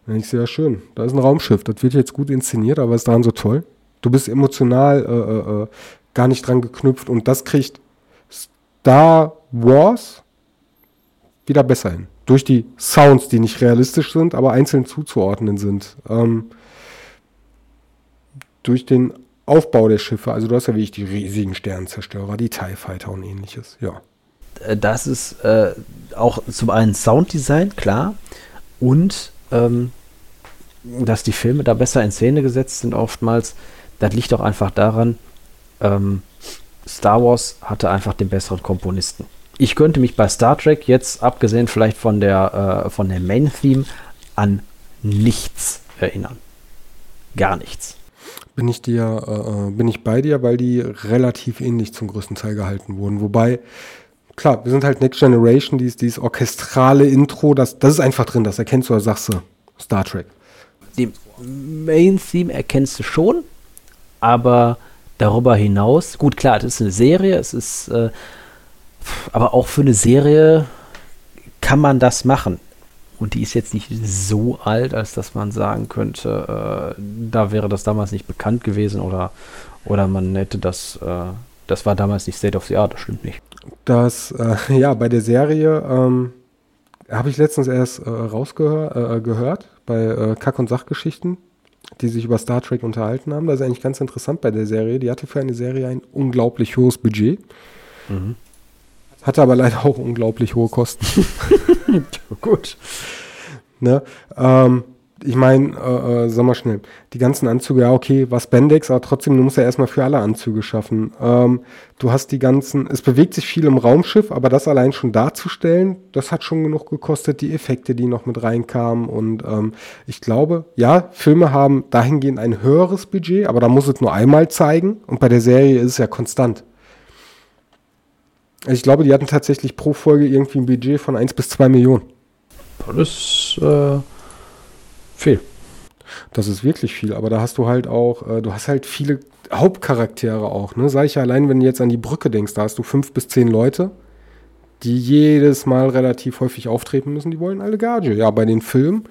Dann denkst du, ja schön, da ist ein Raumschiff, das wird jetzt gut inszeniert, aber ist daran so toll. Du bist emotional äh, äh, äh gar nicht dran geknüpft und das kriegt Star Wars wieder besser hin durch die Sounds, die nicht realistisch sind, aber einzeln zuzuordnen sind. Ähm, durch den Aufbau der Schiffe, also du hast ja wie ich die riesigen Sternenzerstörer, die TIE Fighter und ähnliches, ja. Äh, das ist äh, auch zum einen Sounddesign, klar, und ähm, dass die Filme da besser in Szene gesetzt sind oftmals, das liegt auch einfach daran, ähm, Star Wars hatte einfach den besseren Komponisten ich könnte mich bei Star Trek jetzt, abgesehen vielleicht von der, äh, von der Main-Theme, an nichts erinnern. Gar nichts. Bin ich dir, äh, äh, bin ich bei dir, weil die relativ ähnlich zum größten Teil gehalten wurden. Wobei, klar, wir sind halt Next Generation, dieses, dieses orchestrale Intro, das, das ist einfach drin, das erkennst du oder sagst du Star Trek. Die Main-Theme erkennst du schon, aber darüber hinaus, gut, klar, es ist eine Serie, es ist äh, aber auch für eine Serie kann man das machen. Und die ist jetzt nicht so alt, als dass man sagen könnte, äh, da wäre das damals nicht bekannt gewesen oder, oder man hätte das, äh, das war damals nicht State of the Art, das stimmt nicht. Das, äh, ja, bei der Serie ähm, habe ich letztens erst äh, rausgehört, äh, gehört, bei äh, Kack- und Sachgeschichten, die sich über Star Trek unterhalten haben. Das ist eigentlich ganz interessant bei der Serie. Die hatte für eine Serie ein unglaublich hohes Budget. Mhm. Hatte aber leider auch unglaublich hohe Kosten. Gut. Ne? Ähm, ich meine, äh, äh, sag mal schnell, die ganzen Anzüge, ja, okay, was Bendex, aber trotzdem, du musst ja erstmal für alle Anzüge schaffen. Ähm, du hast die ganzen, es bewegt sich viel im Raumschiff, aber das allein schon darzustellen, das hat schon genug gekostet, die Effekte, die noch mit reinkamen. Und ähm, ich glaube, ja, Filme haben dahingehend ein höheres Budget, aber da muss es nur einmal zeigen. Und bei der Serie ist es ja konstant. Also ich glaube, die hatten tatsächlich pro Folge irgendwie ein Budget von 1 bis 2 Millionen. Das ist äh, viel. Das ist wirklich viel, aber da hast du halt auch, äh, du hast halt viele Hauptcharaktere auch, ne? Sag ich ja allein, wenn du jetzt an die Brücke denkst, da hast du fünf bis zehn Leute, die jedes Mal relativ häufig auftreten müssen, die wollen alle Gage. Ja, bei den Filmen,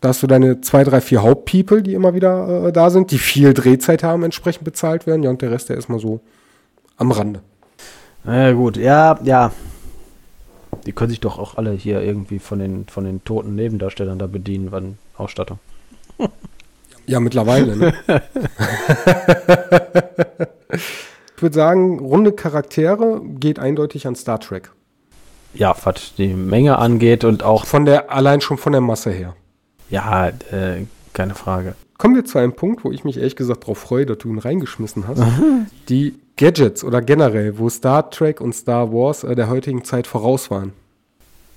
da hast du deine zwei, drei, vier Hauptpeople, die immer wieder äh, da sind, die viel Drehzeit haben, entsprechend bezahlt werden, ja, und der Rest, der ist mal so am Rande. Na ja, gut, ja, ja. Die können sich doch auch alle hier irgendwie von den, von den toten Nebendarstellern da bedienen, wann Ausstattung. Ja, mittlerweile, ne? ich würde sagen, runde Charaktere geht eindeutig an Star Trek. Ja, was die Menge angeht und auch. Von der, allein schon von der Masse her. Ja, äh, keine Frage. Kommen wir zu einem Punkt, wo ich mich ehrlich gesagt darauf freue, dass du ihn reingeschmissen hast. Die Gadgets oder generell, wo Star Trek und Star Wars äh, der heutigen Zeit voraus waren.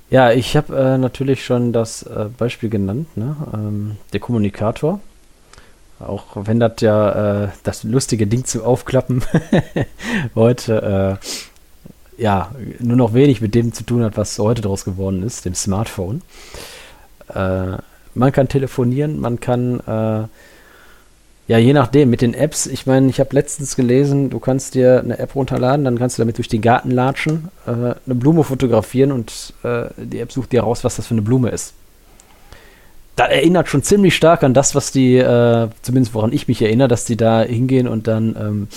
Ja, ich habe äh, natürlich schon das äh, Beispiel genannt, ne? ähm, der Kommunikator. Auch wenn das ja äh, das lustige Ding zum Aufklappen heute ja, nur noch wenig mit dem zu tun hat, was heute daraus geworden ist, dem Smartphone. Äh, man kann telefonieren, man kann, äh, ja, je nachdem, mit den Apps, ich meine, ich habe letztens gelesen, du kannst dir eine App runterladen, dann kannst du damit durch den Garten latschen, äh, eine Blume fotografieren und äh, die App sucht dir raus, was das für eine Blume ist. Das erinnert schon ziemlich stark an das, was die, äh, zumindest woran ich mich erinnere, dass die da hingehen und dann ähm,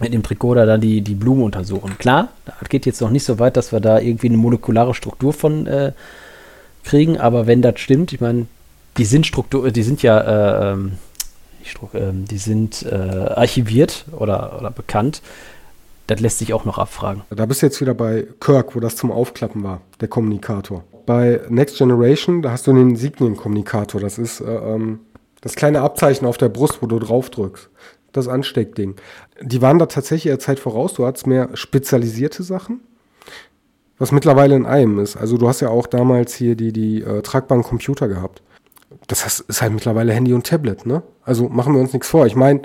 mit dem Trikoder dann die, die Blume untersuchen. Klar, das geht jetzt noch nicht so weit, dass wir da irgendwie eine molekulare Struktur von äh, kriegen, aber wenn das stimmt, ich meine, die sind Struktur, die sind ja, äh, ähm, äh, die sind äh, archiviert oder, oder bekannt. Das lässt sich auch noch abfragen. Da bist du jetzt wieder bei Kirk, wo das zum Aufklappen war, der Kommunikator. Bei Next Generation, da hast du den Signien-Kommunikator. Das ist äh, ähm, das kleine Abzeichen auf der Brust, wo du drauf drückst. Das Ansteckding. Die waren da tatsächlich ihrer Zeit voraus. Du hattest mehr spezialisierte Sachen was mittlerweile in einem ist. Also du hast ja auch damals hier die, die äh, tragbaren Computer gehabt. Das ist halt mittlerweile Handy und Tablet, ne? Also machen wir uns nichts vor. Ich meine,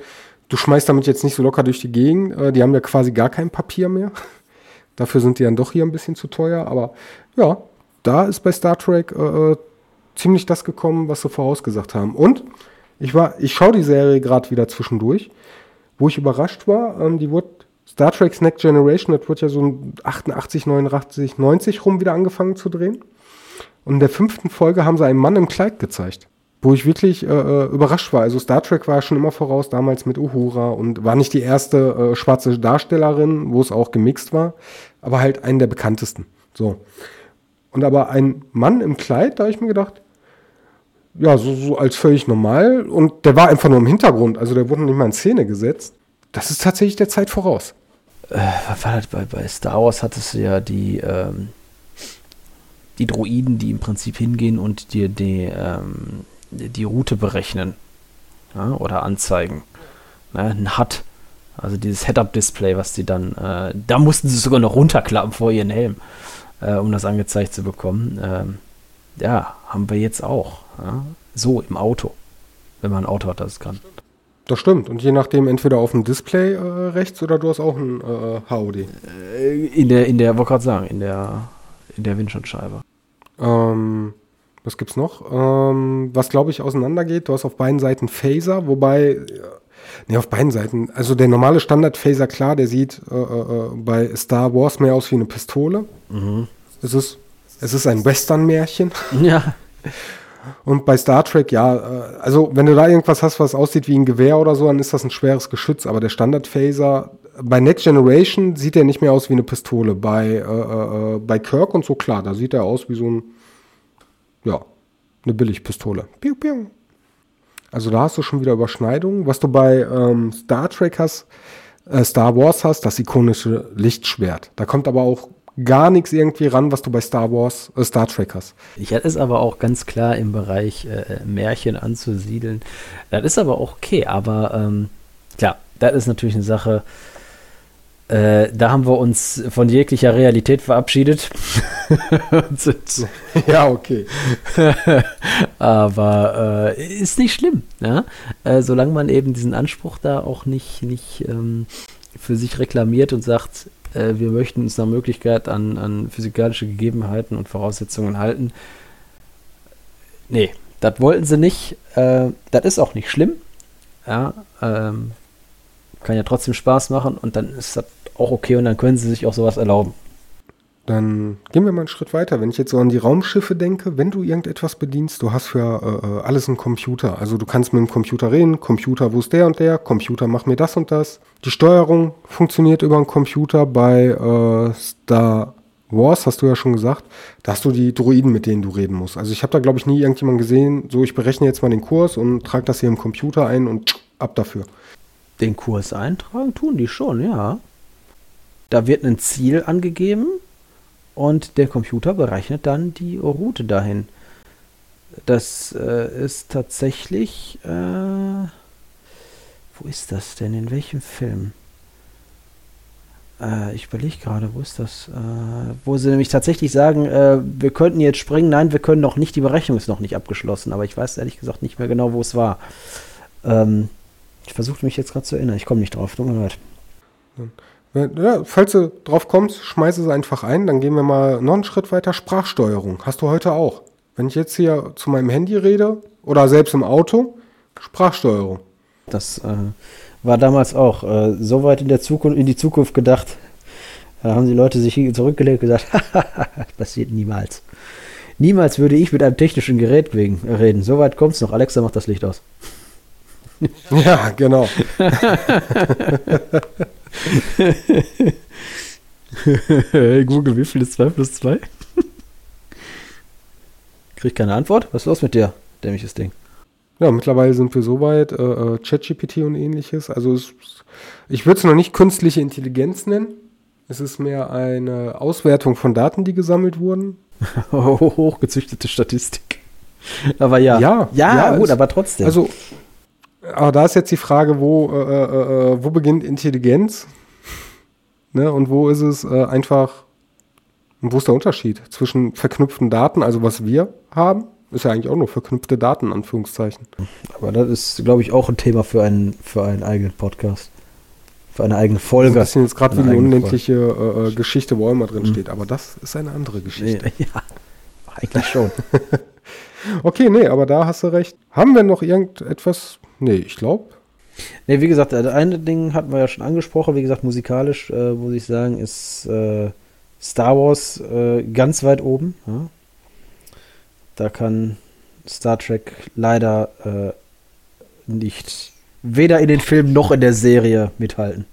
du schmeißt damit jetzt nicht so locker durch die Gegend. Äh, die haben ja quasi gar kein Papier mehr. Dafür sind die dann doch hier ein bisschen zu teuer. Aber ja, da ist bei Star Trek äh, äh ziemlich das gekommen, was sie vorausgesagt haben. Und ich war, ich schaue die Serie gerade wieder zwischendurch, wo ich überrascht war. Ähm, die wurde Star Trek's Next Generation, das wird ja so 88, 89, 90 rum wieder angefangen zu drehen. Und in der fünften Folge haben sie einen Mann im Kleid gezeigt, wo ich wirklich äh, äh überrascht war. Also Star Trek war schon immer voraus, damals mit Uhura und war nicht die erste äh, schwarze Darstellerin, wo es auch gemixt war, aber halt einen der bekanntesten. So. Und aber ein Mann im Kleid, da habe ich mir gedacht, ja, so, so als völlig normal. Und der war einfach nur im Hintergrund, also der wurde nicht mal in Szene gesetzt. Das ist tatsächlich der Zeit voraus. Äh, war das bei, bei Star Wars hattest du ja die, ähm, die Droiden, die im Prinzip hingehen und dir die, ähm, die Route berechnen ja, oder anzeigen. Ne, ein HUD, also dieses Head-Up-Display, was die dann, äh, da mussten sie sogar noch runterklappen vor ihren Helm, äh, um das angezeigt zu bekommen. Ähm, ja, haben wir jetzt auch. Ja? So im Auto, wenn man ein Auto hat, das kann. Das stimmt. Und je nachdem, entweder auf dem Display äh, rechts oder du hast auch ein äh, HOD. Äh, in der, in der, wollte gerade sagen, in der, in der Windschutzscheibe. Ähm, was gibt's noch? Ähm, was glaube ich auseinandergeht, du hast auf beiden Seiten Phaser, wobei, ne, auf beiden Seiten, also der normale Standard-Phaser, klar, der sieht äh, äh, bei Star Wars mehr aus wie eine Pistole. Mhm. Es ist, es ist ein Western-Märchen. Ja. Und bei Star Trek, ja, äh, also wenn du da irgendwas hast, was aussieht wie ein Gewehr oder so, dann ist das ein schweres Geschütz. Aber der Standard-Phaser, bei Next Generation sieht er nicht mehr aus wie eine Pistole. Bei, äh, äh, bei Kirk und so, klar, da sieht er aus wie so ein, ja, eine Billigpistole. Piu, piu. Also da hast du schon wieder Überschneidungen. Was du bei ähm, Star Trek hast, äh, Star Wars hast, das ikonische Lichtschwert. Da kommt aber auch gar nichts irgendwie ran, was du bei Star Wars, äh, Star Trek hast. Ich hatte es aber auch ganz klar im Bereich äh, Märchen anzusiedeln. Das ist aber auch okay, aber ähm, klar, das ist natürlich eine Sache, äh, da haben wir uns von jeglicher Realität verabschiedet. ja, okay. Aber äh, ist nicht schlimm, ja? Äh, solange man eben diesen Anspruch da auch nicht, nicht ähm, für sich reklamiert und sagt, äh, wir möchten uns nach Möglichkeit an, an physikalische Gegebenheiten und Voraussetzungen halten. Nee, das wollten sie nicht. Äh, das ist auch nicht schlimm. Ja, ähm, kann ja trotzdem Spaß machen und dann ist das auch okay und dann können sie sich auch sowas erlauben. Dann gehen wir mal einen Schritt weiter. Wenn ich jetzt so an die Raumschiffe denke, wenn du irgendetwas bedienst, du hast für äh, äh, alles einen Computer. Also du kannst mit dem Computer reden, Computer, wo ist der und der, Computer, mach mir das und das. Die Steuerung funktioniert über einen Computer. Bei äh, Star Wars, hast du ja schon gesagt, da hast du die Droiden, mit denen du reden musst. Also ich habe da, glaube ich, nie irgendjemanden gesehen, so ich berechne jetzt mal den Kurs und trage das hier im Computer ein und ab dafür. Den Kurs eintragen tun die schon, ja. Da wird ein Ziel angegeben und der Computer berechnet dann die Route dahin. Das äh, ist tatsächlich. Äh, wo ist das denn? In welchem Film? Äh, ich überlege gerade, wo ist das? Äh, wo sie nämlich tatsächlich sagen, äh, wir könnten jetzt springen. Nein, wir können noch nicht. Die Berechnung ist noch nicht abgeschlossen. Aber ich weiß ehrlich gesagt nicht mehr genau, wo es war. Ähm, ich versuche mich jetzt gerade zu erinnern. Ich komme nicht drauf. Tut mir leid. Ja, falls du drauf kommst, schmeiß es einfach ein. Dann gehen wir mal noch einen Schritt weiter. Sprachsteuerung hast du heute auch. Wenn ich jetzt hier zu meinem Handy rede oder selbst im Auto, Sprachsteuerung. Das äh, war damals auch äh, so weit in, der Zukunft, in die Zukunft gedacht. Da haben die Leute sich zurückgelegt und gesagt, das passiert niemals. Niemals würde ich mit einem technischen Gerät wegen reden. So weit kommt es noch. Alexa macht das Licht aus. Ja, genau. hey Google, wie viel ist 2 plus 2? Krieg keine Antwort? Was ist los mit dir, dämliches Ding? Ja, mittlerweile sind wir so weit, äh, äh ChatGPT und ähnliches. Also es, ich würde es noch nicht künstliche Intelligenz nennen. Es ist mehr eine Auswertung von Daten, die gesammelt wurden. Hochgezüchtete Statistik. Aber ja. Ja, ja, ja gut, aber trotzdem. Also, aber da ist jetzt die Frage, wo, äh, äh, äh wo beginnt Intelligenz? ne, und wo ist es äh, einfach, und wo ist der Unterschied zwischen verknüpften Daten, also was wir haben, ist ja eigentlich auch nur verknüpfte Daten, Anführungszeichen. Aber das ist, glaube ich, auch ein Thema für einen, für einen eigenen Podcast. Für eine eigene Folge. Das ist jetzt gerade wie eine unendliche äh, äh, Geschichte, wo immer drin mhm. steht. Aber das ist eine andere Geschichte. Nee, ja, eigentlich schon. okay, nee, aber da hast du recht. Haben wir noch irgendetwas? Nee, ich glaube. Nee, wie gesagt, das eine Ding hatten wir ja schon angesprochen. Wie gesagt, musikalisch, äh, muss ich sagen, ist äh, Star Wars äh, ganz weit oben. Ja? Da kann Star Trek leider äh, nicht weder in den Filmen noch in der Serie mithalten.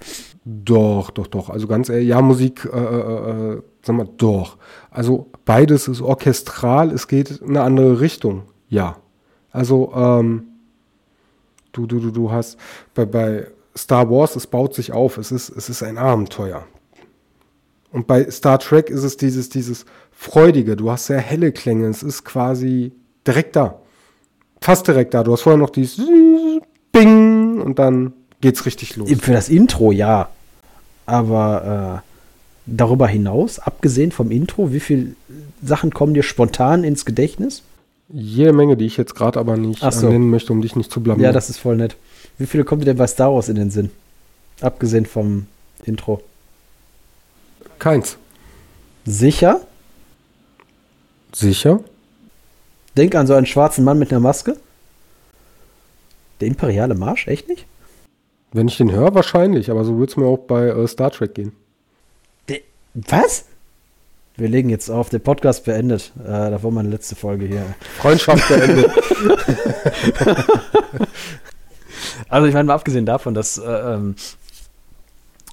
Doch, doch, doch. Also ganz ehrlich, ja, Musik, äh, äh, äh, sag mal, doch. Also beides ist orchestral, es geht in eine andere Richtung. Ja. Also, ähm, du, du, du, du hast bei, bei Star Wars, es baut sich auf, es ist, es ist ein Abenteuer. Und bei Star Trek ist es dieses, dieses Freudige, du hast sehr helle Klänge, es ist quasi direkt da. Fast direkt da. Du hast vorher noch dieses Bing und dann geht's richtig los. Für das Intro ja. Aber äh, darüber hinaus, abgesehen vom Intro, wie viele Sachen kommen dir spontan ins Gedächtnis? Jede Menge, die ich jetzt gerade aber nicht so. nennen möchte, um dich nicht zu blamieren. Ja, das ist voll nett. Wie viele kommt dir denn bei Star Wars in den Sinn? Abgesehen vom Intro. Keins. Sicher? Sicher? Denk an so einen schwarzen Mann mit einer Maske. Der imperiale Marsch, echt nicht? Wenn ich den höre, wahrscheinlich, aber so würde es mir auch bei äh, Star Trek gehen. De Was? Wir legen jetzt auf, der Podcast beendet. Äh, da war meine letzte Folge hier. Freundschaft beendet. also ich meine, mal abgesehen davon, dass äh, ähm,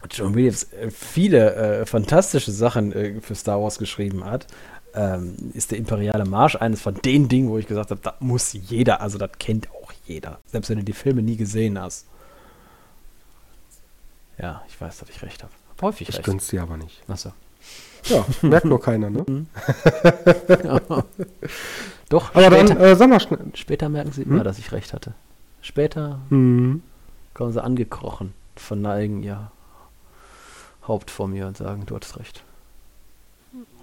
John Williams äh, viele äh, fantastische Sachen äh, für Star Wars geschrieben hat, ähm, ist der Imperiale Marsch eines von den Dingen, wo ich gesagt habe, das muss jeder, also das kennt auch jeder, selbst wenn du die Filme nie gesehen hast. Ja, ich weiß, dass ich recht habe. Häufig ich recht. Ich gönn's dir aber nicht. Achso. Ja, merkt nur keiner, ne? Mhm. Doch, aber später, dann, äh, sag mal schnell. Später merken sie immer, hm? dass ich recht hatte. Später mhm. kommen sie angekrochen, verneigen ihr Haupt vor mir und sagen, du hattest recht.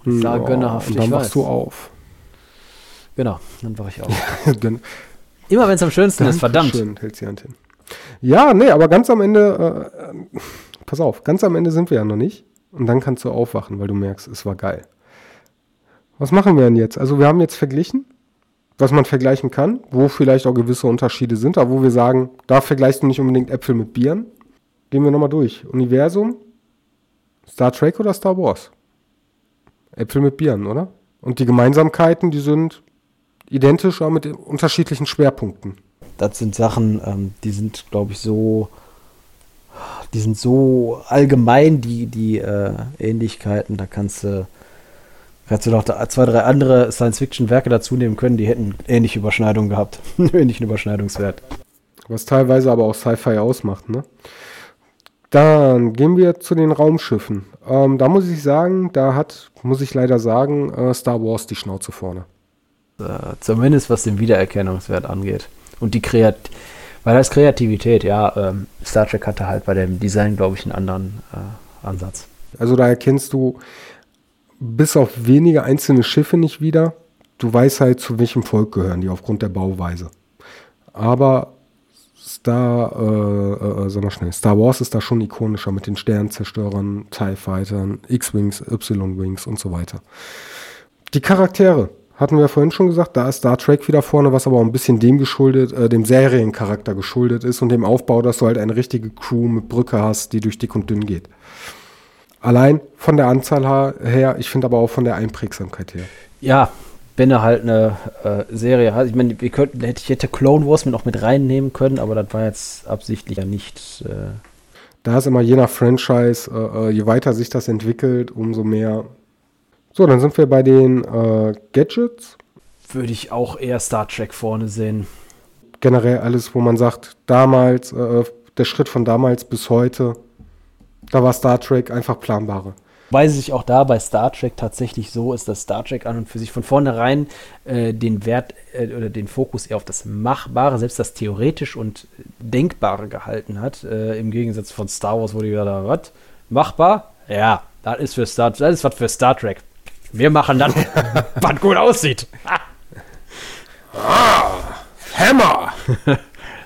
Und ja, gönnerhaft, und dann wachst weiß. du auf. Genau, dann wache ich auf. Immer wenn es am schönsten ist, verdammt. Schön, hält sie Hand hin. Ja, nee, aber ganz am Ende, äh, äh, pass auf, ganz am Ende sind wir ja noch nicht. Und dann kannst du aufwachen, weil du merkst, es war geil. Was machen wir denn jetzt? Also wir haben jetzt verglichen, was man vergleichen kann, wo vielleicht auch gewisse Unterschiede sind, aber wo wir sagen, da vergleichst du nicht unbedingt Äpfel mit Bieren. Gehen wir nochmal durch. Universum, Star Trek oder Star Wars? Äpfel mit Bieren, oder? Und die Gemeinsamkeiten, die sind identisch, aber mit unterschiedlichen Schwerpunkten. Das sind Sachen, ähm, die sind, glaube ich, so, die sind so allgemein, die, die äh, Ähnlichkeiten. Da kannst du, kannst du noch zwei, drei andere Science-Fiction-Werke dazu nehmen können, die hätten ähnliche Überschneidungen gehabt. Ähnlichen Überschneidungswert. Was teilweise aber auch Sci-Fi ausmacht, ne? Dann gehen wir zu den Raumschiffen. Ähm, da muss ich sagen, da hat, muss ich leider sagen, äh, Star Wars die Schnauze vorne. Äh, zumindest was den Wiedererkennungswert angeht. Und die Kreat weil das Kreativität, ja, ähm, Star Trek hatte halt bei dem Design, glaube ich, einen anderen äh, Ansatz. Also da erkennst du bis auf wenige einzelne Schiffe nicht wieder. Du weißt halt, zu welchem Volk gehören die aufgrund der Bauweise. Aber Star, äh, äh, sag mal schnell, Star Wars ist da schon ikonischer mit den Sternzerstörern, TIE Fightern, X-Wings, Y-Wings und so weiter. Die Charaktere, hatten wir vorhin schon gesagt, da ist Star Trek wieder vorne, was aber auch ein bisschen dem geschuldet, äh, dem Seriencharakter geschuldet ist und dem Aufbau, dass du halt eine richtige Crew mit Brücke hast, die durch dick und dünn geht. Allein von der Anzahl her, ich finde aber auch von der Einprägsamkeit her. Ja, wenn er halt eine äh, Serie hat. Ich meine, wir könnten, hätte, ich hätte Clone Wars mit noch mit reinnehmen können, aber das war jetzt absichtlich ja nicht. Äh da ist immer je nach Franchise, äh, äh, je weiter sich das entwickelt, umso mehr. So, dann sind wir bei den äh, Gadgets. Würde ich auch eher Star Trek vorne sehen. Generell alles, wo man sagt, damals, äh, der Schritt von damals bis heute, da war Star Trek einfach planbarer. Weil es sich auch da bei Star Trek tatsächlich so ist, dass Star Trek an und für sich von vornherein äh, den Wert äh, oder den Fokus eher auf das Machbare, selbst das theoretisch und Denkbare gehalten hat. Äh, Im Gegensatz von Star Wars, wo die wieder, was? Machbar? Ja, das ist für Star das ist was für Star Trek. Wir machen dann, was gut aussieht. ah, Hammer!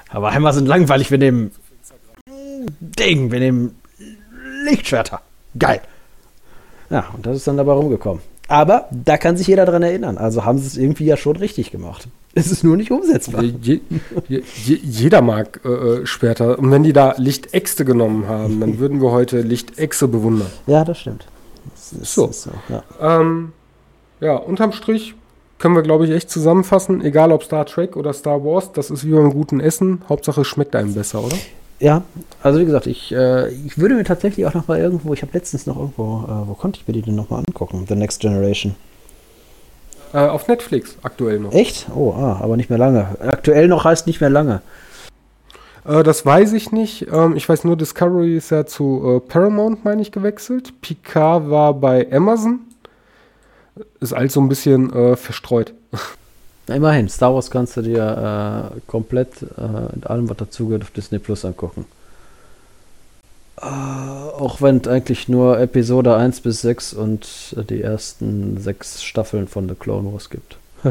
Aber Hammer sind langweilig, wir nehmen Ding, wir nehmen Lichtschwerter. Geil. Ja, und das ist dann dabei rumgekommen. Aber da kann sich jeder dran erinnern. Also haben sie es irgendwie ja schon richtig gemacht. Es ist nur nicht umsetzbar. Je, je, je, jeder mag äh, äh Schwerter. Und wenn die da Lichtäxte genommen haben, dann würden wir heute Lichtächse bewundern. Ja, das stimmt. Das ist, so. Ist so ja. Ähm, ja, unterm Strich können wir, glaube ich, echt zusammenfassen. Egal ob Star Trek oder Star Wars, das ist wie beim guten Essen. Hauptsache es schmeckt einem besser, oder? Ja, also wie gesagt, ich, äh, ich würde mir tatsächlich auch noch mal irgendwo, ich habe letztens noch irgendwo, äh, wo konnte ich mir die denn noch mal angucken? The Next Generation. Äh, auf Netflix aktuell noch. Echt? Oh, ah, aber nicht mehr lange. Aktuell noch heißt nicht mehr lange. Äh, das weiß ich nicht. Ähm, ich weiß nur, Discovery ist ja zu äh, Paramount, meine ich, gewechselt. Picard war bei Amazon. Ist also ein bisschen äh, verstreut. immerhin, Star Wars kannst du dir äh, komplett äh, in allem, was dazugehört, auf Disney Plus angucken. Äh, auch wenn es eigentlich nur Episode 1 bis 6 und die ersten sechs Staffeln von The Clone Wars gibt.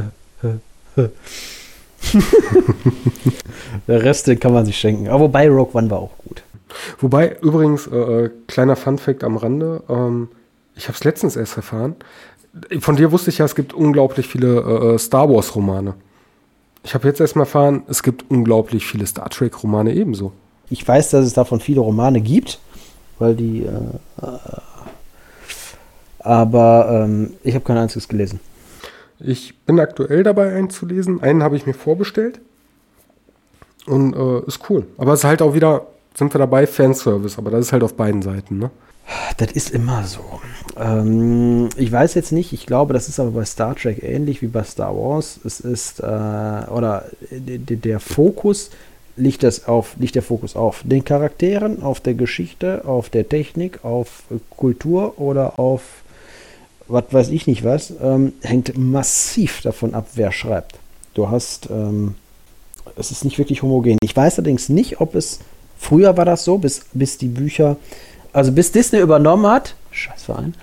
Der Rest, den kann man sich schenken. Aber wobei Rogue One war auch gut. Wobei, übrigens, äh, äh kleiner Fun-Fact am Rande, ähm, ich habe es letztens erst erfahren, von dir wusste ich ja, es gibt unglaublich viele äh, äh Star Wars-Romane. Ich habe jetzt erstmal erfahren, es gibt unglaublich viele Star Trek-Romane ebenso. Ich weiß, dass es davon viele Romane gibt, weil die. Äh, äh aber ähm, ich habe kein einziges gelesen. Ich bin aktuell dabei, einen zu lesen. Einen habe ich mir vorbestellt. Und äh, ist cool. Aber es ist halt auch wieder, sind wir dabei, Fanservice. Aber das ist halt auf beiden Seiten, ne? Das ist immer so. Ähm, ich weiß jetzt nicht, ich glaube, das ist aber bei Star Trek ähnlich wie bei Star Wars. Es ist, äh, oder der Fokus liegt, das auf, liegt der Fokus auf den Charakteren, auf der Geschichte, auf der Technik, auf Kultur oder auf was weiß ich nicht was, ähm, hängt massiv davon ab, wer schreibt. Du hast, ähm, es ist nicht wirklich homogen. Ich weiß allerdings nicht, ob es, früher war das so, bis, bis die Bücher also bis Disney übernommen hat, Scheißverein,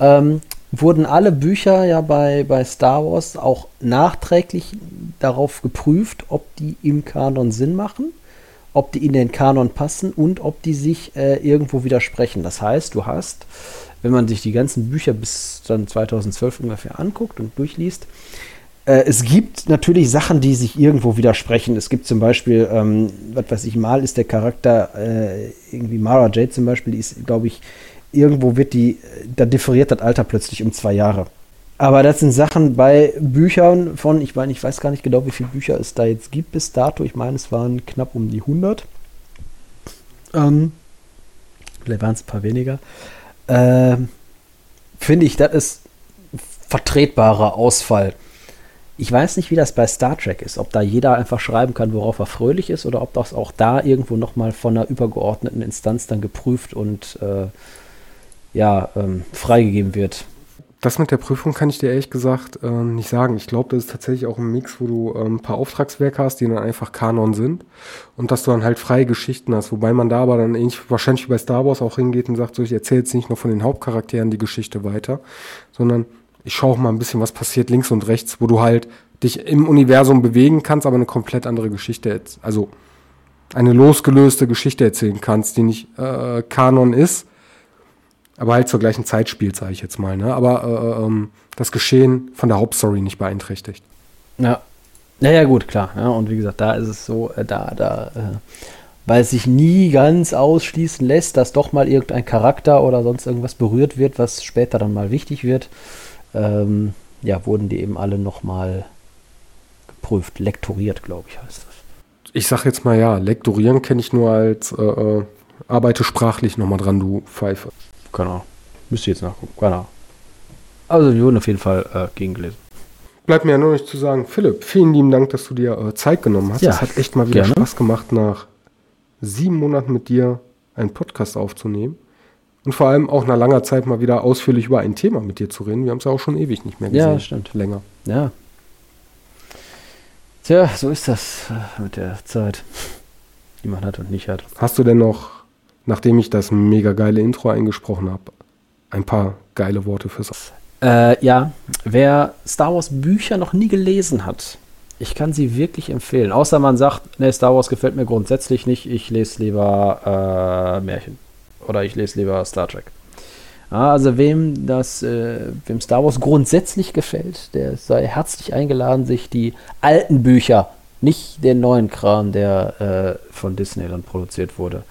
ähm, wurden alle Bücher ja bei, bei Star Wars auch nachträglich darauf geprüft, ob die im Kanon Sinn machen, ob die in den Kanon passen und ob die sich äh, irgendwo widersprechen. Das heißt, du hast, wenn man sich die ganzen Bücher bis dann 2012 ungefähr anguckt und durchliest, äh, es gibt natürlich Sachen, die sich irgendwo widersprechen. Es gibt zum Beispiel, ähm, was weiß ich, mal ist der Charakter, äh, irgendwie Mara Jade zum Beispiel, die ist, glaube ich, irgendwo wird die, da differiert das Alter plötzlich um zwei Jahre. Aber das sind Sachen bei Büchern von, ich meine, ich weiß gar nicht genau, wie viele Bücher es da jetzt gibt bis dato. Ich meine, es waren knapp um die 100. Ähm, vielleicht waren es ein paar weniger. Ähm, Finde ich, das ist vertretbarer Ausfall. Ich weiß nicht, wie das bei Star Trek ist, ob da jeder einfach schreiben kann, worauf er fröhlich ist, oder ob das auch da irgendwo nochmal von einer übergeordneten Instanz dann geprüft und äh, ja, ähm, freigegeben wird. Das mit der Prüfung kann ich dir ehrlich gesagt ähm, nicht sagen. Ich glaube, das ist tatsächlich auch ein Mix, wo du ähm, ein paar Auftragswerke hast, die dann einfach Kanon sind und dass du dann halt freie Geschichten hast. Wobei man da aber dann ähnlich wahrscheinlich wie bei Star Wars auch hingeht und sagt, so, ich erzähle jetzt nicht nur von den Hauptcharakteren die Geschichte weiter, sondern ich schaue auch mal ein bisschen, was passiert links und rechts, wo du halt dich im Universum bewegen kannst, aber eine komplett andere Geschichte. Also eine losgelöste Geschichte erzählen kannst, die nicht äh, Kanon ist, aber halt zur gleichen Zeit spielt, sage ich jetzt mal. Ne? Aber äh, ähm, das Geschehen von der Hauptstory nicht beeinträchtigt. Ja. Naja, gut, klar. Ja, und wie gesagt, da ist es so, äh, da, da, äh, weil es sich nie ganz ausschließen lässt, dass doch mal irgendein Charakter oder sonst irgendwas berührt wird, was später dann mal wichtig wird. Ähm, ja, wurden die eben alle nochmal geprüft, lektoriert, glaube ich, heißt das. Ich sag jetzt mal ja, lektorieren kenne ich nur als äh, äh, arbeite sprachlich nochmal dran, du Pfeife. Genau. Müsst ihr jetzt nachgucken. Genau. Also wir wurden auf jeden Fall äh, gegengelesen. Bleibt mir ja nur nicht zu sagen, Philipp, vielen lieben Dank, dass du dir äh, Zeit genommen hast. Ja, es hat echt mal wieder gerne. Spaß gemacht, nach sieben Monaten mit dir einen Podcast aufzunehmen. Und vor allem auch nach langer Zeit mal wieder ausführlich über ein Thema mit dir zu reden. Wir haben es ja auch schon ewig nicht mehr gesehen. Ja, stimmt. Länger. Ja. Tja, so ist das äh, mit der Zeit, die man hat und nicht hat. Hast du denn noch, nachdem ich das mega geile Intro eingesprochen habe, ein paar geile Worte fürs. Äh, ja, wer Star Wars Bücher noch nie gelesen hat, ich kann sie wirklich empfehlen. Außer man sagt, ne, Star Wars gefällt mir grundsätzlich nicht, ich lese lieber äh, Märchen. Oder ich lese lieber Star Trek. Also wem das, äh, wem Star Wars grundsätzlich gefällt, der sei herzlich eingeladen, sich die alten Bücher, nicht den neuen Kram, der äh, von Disney dann produziert wurde,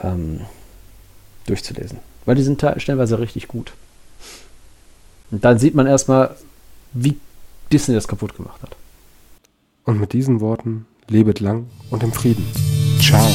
ähm, durchzulesen. Weil die sind te- stellenweise richtig gut. Und dann sieht man erstmal, wie Disney das kaputt gemacht hat. Und mit diesen Worten lebet lang und im Frieden. Ciao.